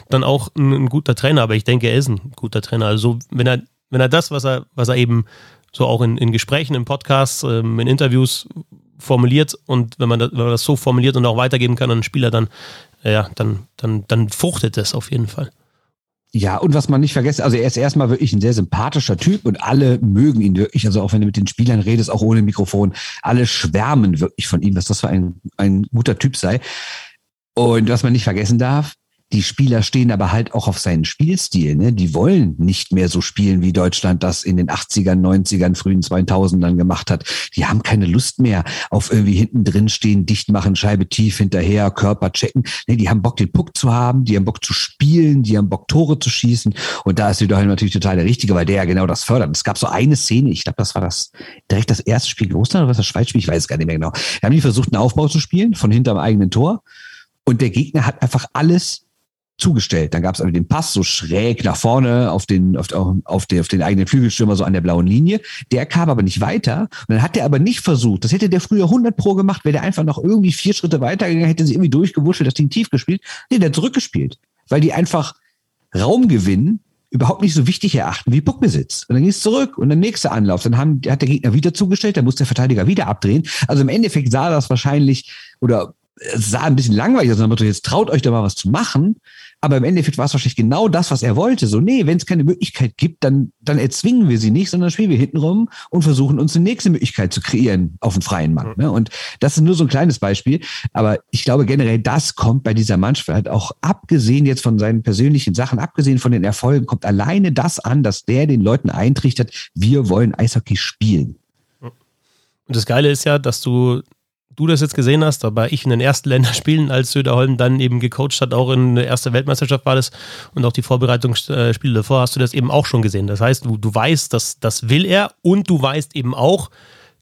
dann auch ein, ein guter Trainer, aber ich denke, er ist ein guter Trainer. Also wenn er, wenn er das, was er, was er eben so auch in, in Gesprächen, in Podcasts, ähm, in Interviews formuliert und wenn man, das, wenn man das so formuliert und auch weitergeben kann an einen Spieler, dann ja, dann, dann, dann fruchtet es auf jeden Fall. Ja, und was man nicht vergessen, also er ist erstmal wirklich ein sehr sympathischer Typ und alle mögen ihn wirklich, also auch wenn du mit den Spielern redest, auch ohne Mikrofon, alle schwärmen wirklich von ihm, dass das für ein, ein guter Typ sei. Und was man nicht vergessen darf, die Spieler stehen aber halt auch auf seinen Spielstil. Ne? Die wollen nicht mehr so spielen, wie Deutschland das in den 80ern, 90ern, frühen 2000ern gemacht hat. Die haben keine Lust mehr auf irgendwie hinten drin stehen, dicht machen, Scheibe tief hinterher, Körper checken. Nee, die haben Bock, den Puck zu haben, die haben Bock zu spielen, die haben Bock, Tore zu schießen. Und da ist Wiederholm natürlich total der Richtige, weil der ja genau das fördert. Es gab so eine Szene, ich glaube, das war das direkt das erste Spiel Russland oder was das Schweizspiel, ich weiß es gar nicht mehr genau. Da haben die versucht, einen Aufbau zu spielen von hinterm eigenen Tor. Und der Gegner hat einfach alles zugestellt. Dann gab es aber den Pass so schräg nach vorne auf den, auf, auf, den, auf den eigenen Flügelstürmer so an der blauen Linie. Der kam aber nicht weiter. Und dann hat der aber nicht versucht. Das hätte der früher 100 Pro gemacht, wäre der einfach noch irgendwie vier Schritte weitergegangen, hätte sich irgendwie durchgewuschelt, das Ding tief gespielt. Nee, der hat zurückgespielt. Weil die einfach Raum gewinnen überhaupt nicht so wichtig erachten wie Puckbesitz. Und dann ging es zurück und der nächste Anlauf. Dann haben, hat der Gegner wieder zugestellt, dann muss der Verteidiger wieder abdrehen. Also im Endeffekt sah das wahrscheinlich oder es sah ein bisschen langweilig aus, aber jetzt traut euch da mal was zu machen. Aber im Endeffekt war es wahrscheinlich genau das, was er wollte. So, nee, wenn es keine Möglichkeit gibt, dann, dann erzwingen wir sie nicht, sondern spielen wir hinten rum und versuchen uns eine nächste Möglichkeit zu kreieren auf dem freien Markt. Ne? Und das ist nur so ein kleines Beispiel. Aber ich glaube generell, das kommt bei dieser Mannschaft halt auch abgesehen jetzt von seinen persönlichen Sachen, abgesehen von den Erfolgen, kommt alleine das an, dass der den Leuten eintrichtert, wir wollen Eishockey spielen. Und das Geile ist ja, dass du du das jetzt gesehen hast, aber ich in den ersten Länderspielen, als Söderholm dann eben gecoacht hat, auch in der ersten Weltmeisterschaft war das und auch die Vorbereitungsspiele davor, hast du das eben auch schon gesehen. Das heißt, du, du weißt, dass das will er und du weißt eben auch,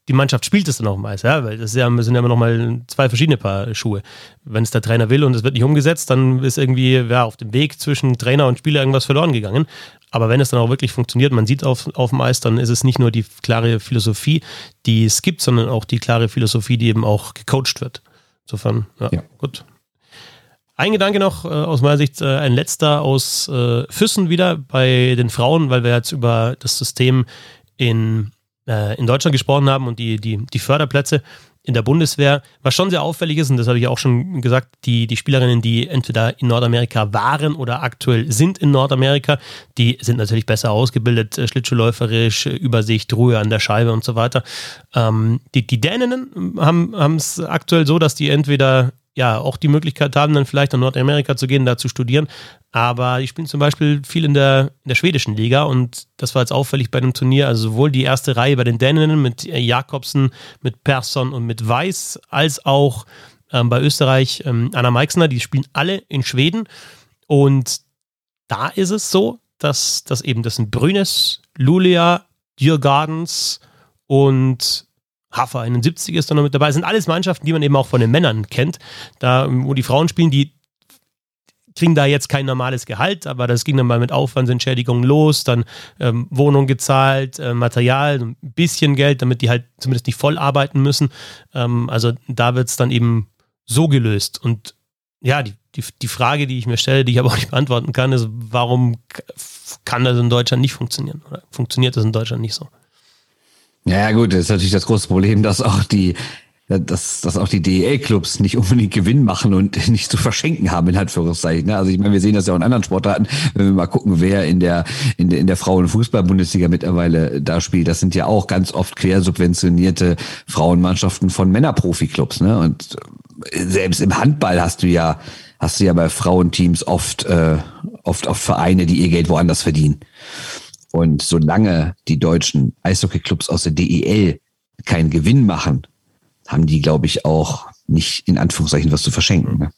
die Mannschaft spielt es dann auch meist, ja, weil das ja, sind ja immer noch mal zwei verschiedene Paar Schuhe. Wenn es der Trainer will und es wird nicht umgesetzt, dann ist irgendwie ja, auf dem Weg zwischen Trainer und Spieler irgendwas verloren gegangen. Aber wenn es dann auch wirklich funktioniert, man sieht auf, auf dem Eis, dann ist es nicht nur die klare Philosophie, die es gibt, sondern auch die klare Philosophie, die eben auch gecoacht wird. Insofern, ja, ja. gut. Ein Gedanke noch äh, aus meiner Sicht, äh, ein letzter aus äh, Füssen wieder bei den Frauen, weil wir jetzt über das System in äh, in Deutschland gesprochen haben und die, die, die Förderplätze in der Bundeswehr, was schon sehr auffällig ist, und das habe ich auch schon gesagt, die, die Spielerinnen, die entweder in Nordamerika waren oder aktuell sind in Nordamerika, die sind natürlich besser ausgebildet, äh, schlittschuhläuferisch, Übersicht, Ruhe an der Scheibe und so weiter. Ähm, die, die Däninnen haben es aktuell so, dass die entweder ja auch die Möglichkeit haben, dann vielleicht nach Nordamerika zu gehen, da zu studieren. Aber die spielen zum Beispiel viel in der, in der schwedischen Liga und das war jetzt auffällig bei dem Turnier. Also sowohl die erste Reihe bei den Däninnen mit Jakobsen, mit Persson und mit Weiß, als auch ähm, bei Österreich ähm, Anna Meixner, die spielen alle in Schweden. Und da ist es so, dass, dass eben das sind Brünes, Lulia, Dürgardens und Hafer 71 ist da noch mit dabei. Das sind alles Mannschaften, die man eben auch von den Männern kennt. Da, wo die Frauen spielen, die kriegen da jetzt kein normales Gehalt, aber das ging dann mal mit Aufwandsentschädigungen los, dann ähm, Wohnung gezahlt, äh, Material, ein bisschen Geld, damit die halt zumindest nicht voll arbeiten müssen. Ähm, also da wird es dann eben so gelöst. Und ja, die, die, die Frage, die ich mir stelle, die ich aber auch nicht beantworten kann, ist, warum kann das in Deutschland nicht funktionieren? Oder funktioniert das in Deutschland nicht so? Ja, gut, das ist natürlich das große Problem, dass auch die, dass, dass auch die DEL-Clubs nicht unbedingt Gewinn machen und nicht zu verschenken haben, in Anführungszeichen. Ne? Also ich meine, wir sehen das ja auch in anderen Sportarten, wenn wir mal gucken, wer in der, in der, in der Frauenfußball-Bundesliga mittlerweile da spielt. Das sind ja auch ganz oft quersubventionierte Frauenmannschaften von Männerprofi-Clubs. Ne? Und selbst im Handball hast du ja, hast du ja bei Frauenteams oft, äh, oft, oft Vereine, die ihr Geld woanders verdienen. Und solange die deutschen Eishockeyclubs aus der DEL keinen Gewinn machen, haben die, glaube ich, auch nicht in Anführungszeichen was zu verschenken. Ne?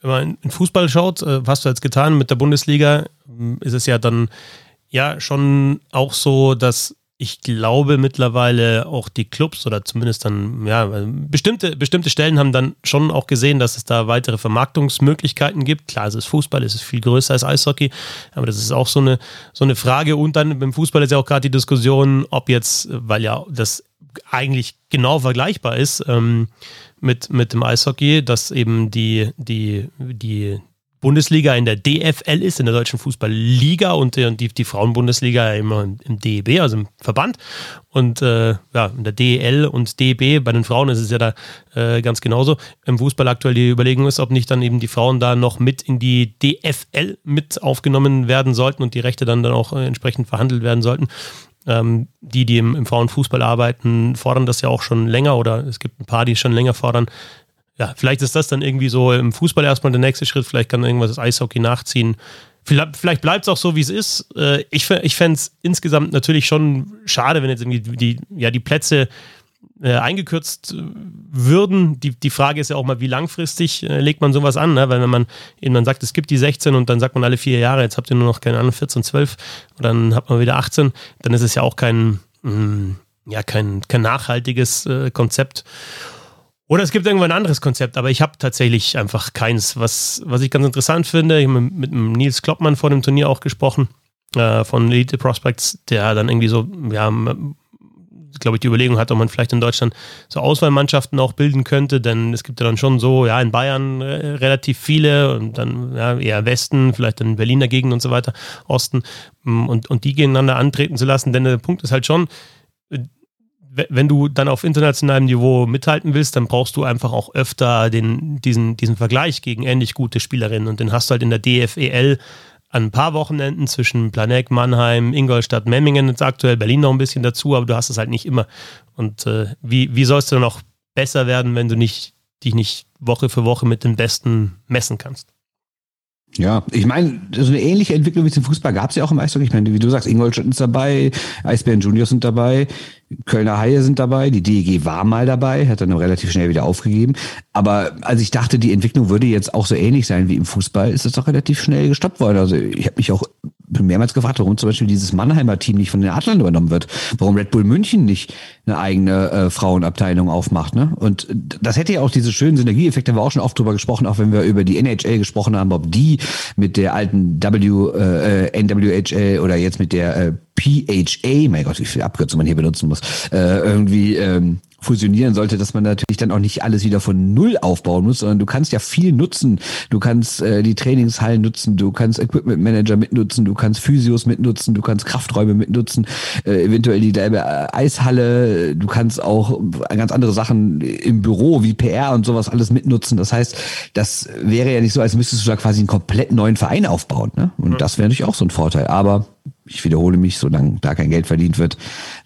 Wenn man in Fußball schaut, äh, was du jetzt getan mit der Bundesliga, ist es ja dann ja schon auch so, dass ich glaube mittlerweile auch die Clubs oder zumindest dann, ja, bestimmte, bestimmte Stellen haben dann schon auch gesehen, dass es da weitere Vermarktungsmöglichkeiten gibt. Klar, es ist Fußball, es ist viel größer als Eishockey, aber das ist auch so eine, so eine Frage. Und dann beim Fußball ist ja auch gerade die Diskussion, ob jetzt, weil ja das eigentlich genau vergleichbar ist ähm, mit, mit dem Eishockey, dass eben die, die, die Bundesliga in der DFL ist, in der Deutschen Fußballliga und die, die Frauenbundesliga immer im DEB, also im Verband. Und äh, ja, in der DEL und DEB, bei den Frauen ist es ja da äh, ganz genauso. Im Fußball aktuell die Überlegung ist, ob nicht dann eben die Frauen da noch mit in die DFL mit aufgenommen werden sollten und die Rechte dann, dann auch äh, entsprechend verhandelt werden sollten. Ähm, die, die im, im Frauenfußball arbeiten, fordern das ja auch schon länger oder es gibt ein paar, die schon länger fordern, ja, vielleicht ist das dann irgendwie so im Fußball erstmal der nächste Schritt, vielleicht kann irgendwas das Eishockey nachziehen. Vielleicht, vielleicht bleibt es auch so, wie es ist. Äh, ich ich fände es insgesamt natürlich schon schade, wenn jetzt irgendwie die, ja, die Plätze äh, eingekürzt würden. Die, die Frage ist ja auch mal, wie langfristig äh, legt man sowas an? Ne? Weil wenn man eben dann sagt, es gibt die 16 und dann sagt man alle vier Jahre, jetzt habt ihr nur noch, keine Ahnung, 14, 12 und dann hat man wieder 18, dann ist es ja auch kein, mh, mm, ja, kein, kein nachhaltiges äh, Konzept. Oder es gibt irgendwann ein anderes Konzept, aber ich habe tatsächlich einfach keins. Was, was ich ganz interessant finde, ich habe mit, mit Nils Kloppmann vor dem Turnier auch gesprochen, äh, von Elite Prospects, der dann irgendwie so, ja, glaube ich, die Überlegung hat, ob man vielleicht in Deutschland so Auswahlmannschaften auch bilden könnte, denn es gibt ja dann schon so, ja, in Bayern äh, relativ viele und dann ja, eher Westen, vielleicht in Berliner Gegend und so weiter, Osten und, und die gegeneinander antreten zu lassen, denn der Punkt ist halt schon, wenn du dann auf internationalem Niveau mithalten willst, dann brauchst du einfach auch öfter den, diesen, diesen Vergleich gegen ähnlich gute Spielerinnen und den hast du halt in der DFEL an ein paar Wochenenden zwischen Planek, Mannheim, Ingolstadt, Memmingen, jetzt aktuell Berlin noch ein bisschen dazu, aber du hast es halt nicht immer. Und äh, wie, wie sollst du dann auch besser werden, wenn du nicht, dich nicht Woche für Woche mit den Besten messen kannst? Ja, ich meine, so eine ähnliche Entwicklung wie im Fußball gab es ja auch im Eishockey. Ich meine, wie du sagst, Ingolstadt ist dabei, Eisbären Juniors sind dabei, Kölner Haie sind dabei, die DEG war mal dabei, hat dann relativ schnell wieder aufgegeben. Aber als ich dachte, die Entwicklung würde jetzt auch so ähnlich sein wie im Fußball, ist es doch relativ schnell gestoppt worden. Also ich habe mich auch mehrmals gefragt, warum zum Beispiel dieses Mannheimer Team nicht von den Adlern übernommen wird, warum Red Bull München nicht eine eigene äh, Frauenabteilung aufmacht. Ne? Und das hätte ja auch diese schönen Synergieeffekte, haben wir auch schon oft drüber gesprochen, auch wenn wir über die NHL gesprochen haben, ob die mit der alten W, äh, NWHL oder jetzt mit der äh, PHA, mein Gott, wie viel Abkürzung man hier benutzen muss, äh, irgendwie ähm, fusionieren sollte, dass man natürlich dann auch nicht alles wieder von Null aufbauen muss, sondern du kannst ja viel nutzen. Du kannst äh, die Trainingshallen nutzen, du kannst Equipment Manager mitnutzen, du kannst Physios mitnutzen, du kannst Krafträume mitnutzen, äh, eventuell die selbe äh, Eishalle, du kannst auch ganz andere Sachen im Büro wie PR und sowas alles mitnutzen. Das heißt, das wäre ja nicht so, als müsstest du da quasi einen komplett neuen Verein aufbauen. Ne? Und mhm. das wäre natürlich auch so ein Vorteil. Aber ich wiederhole mich, solange da kein Geld verdient wird,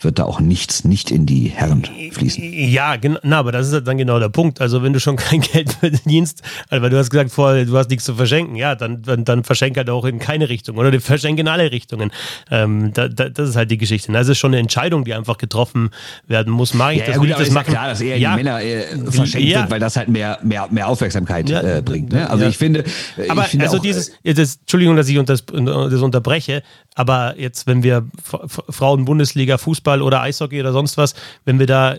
wird da auch nichts nicht in die Herren fließen. Ja, genau, na, aber das ist dann genau der Punkt. Also wenn du schon kein Geld verdienst, also weil du hast gesagt vorher, du hast nichts zu verschenken, ja, dann, dann, dann verschenk halt auch in keine Richtung oder verschenk in alle Richtungen. Ähm, da, da, das ist halt die Geschichte. Das ist schon eine Entscheidung, die einfach getroffen werden muss. Mag ich ja, das, ja, gut, das machen? Ja klar, dass eher ja, die Männer äh, verschenkt ja. wird, weil das halt mehr, mehr, mehr Aufmerksamkeit äh, bringt. Ne? Also ich finde, aber ich finde also auch, dieses, das, Entschuldigung, dass ich das, das unterbreche, aber jetzt, wenn wir Frauen-Bundesliga, Fußball oder Eishockey oder sonst was, wenn wir da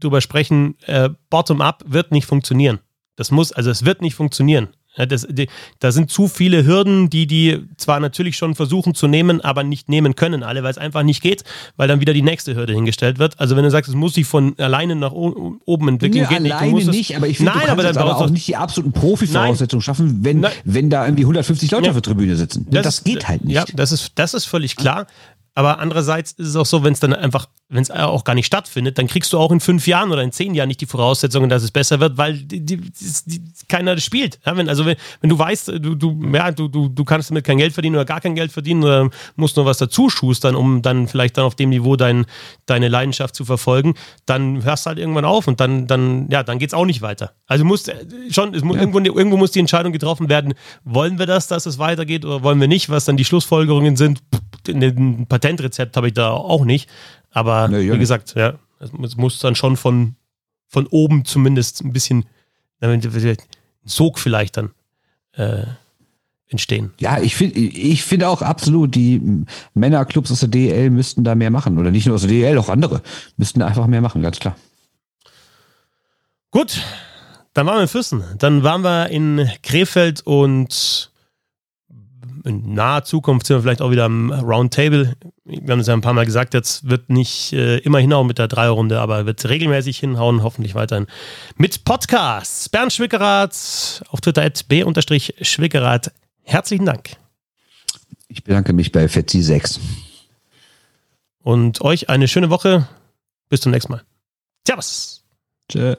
drüber sprechen, äh, bottom-up wird nicht funktionieren. Das muss, also es wird nicht funktionieren. Ja, das, die, da sind zu viele Hürden, die die zwar natürlich schon versuchen zu nehmen, aber nicht nehmen können alle, weil es einfach nicht geht, weil dann wieder die nächste Hürde hingestellt wird. Also wenn du sagst, es muss sich von alleine nach oben entwickeln, nee, geht alleine nicht. nicht aber ich finde, du kannst aber, dann aber auch nicht die absoluten Profi-Voraussetzungen schaffen, wenn, wenn da irgendwie 150 Leute ja. auf der Tribüne sitzen. Das, das geht halt nicht. Ja, das ist, das ist völlig klar. Aber andererseits ist es auch so, wenn es dann einfach, wenn es auch gar nicht stattfindet, dann kriegst du auch in fünf Jahren oder in zehn Jahren nicht die Voraussetzungen, dass es besser wird, weil die, die, die, keiner das spielt. Ja, wenn, also wenn, wenn du weißt, du, du, ja, du, du, du kannst damit kein Geld verdienen oder gar kein Geld verdienen oder musst nur was dazu schustern, um dann vielleicht dann auf dem Niveau dein, deine Leidenschaft zu verfolgen, dann hörst du halt irgendwann auf und dann, dann, ja, dann geht es auch nicht weiter. Also muss äh, schon, es muss, ja. irgendwo, irgendwo muss die Entscheidung getroffen werden, wollen wir das, dass es weitergeht oder wollen wir nicht, was dann die Schlussfolgerungen sind, in den Patent Patentrezept habe ich da auch nicht. Aber nee, wie gesagt, ja, es muss dann schon von, von oben zumindest ein bisschen Sog vielleicht dann äh, entstehen. Ja, ich finde ich finde auch absolut, die Männerclubs aus der DL müssten da mehr machen. Oder nicht nur aus der DL, auch andere müssten einfach mehr machen, ganz klar. Gut, dann waren wir in Füssen. Dann waren wir in Krefeld und in naher Zukunft sind wir vielleicht auch wieder am Roundtable. Wir haben es ja ein paar Mal gesagt, jetzt wird nicht äh, immer hinhauen mit der Dreierrunde, aber wird regelmäßig hinhauen, hoffentlich weiterhin mit Podcasts. Bernd Schwickerath auf Twitter at b-schwickerath. Herzlichen Dank. Ich bedanke mich bei Fetzi6. Und euch eine schöne Woche. Bis zum nächsten Mal. Servus. Tschö.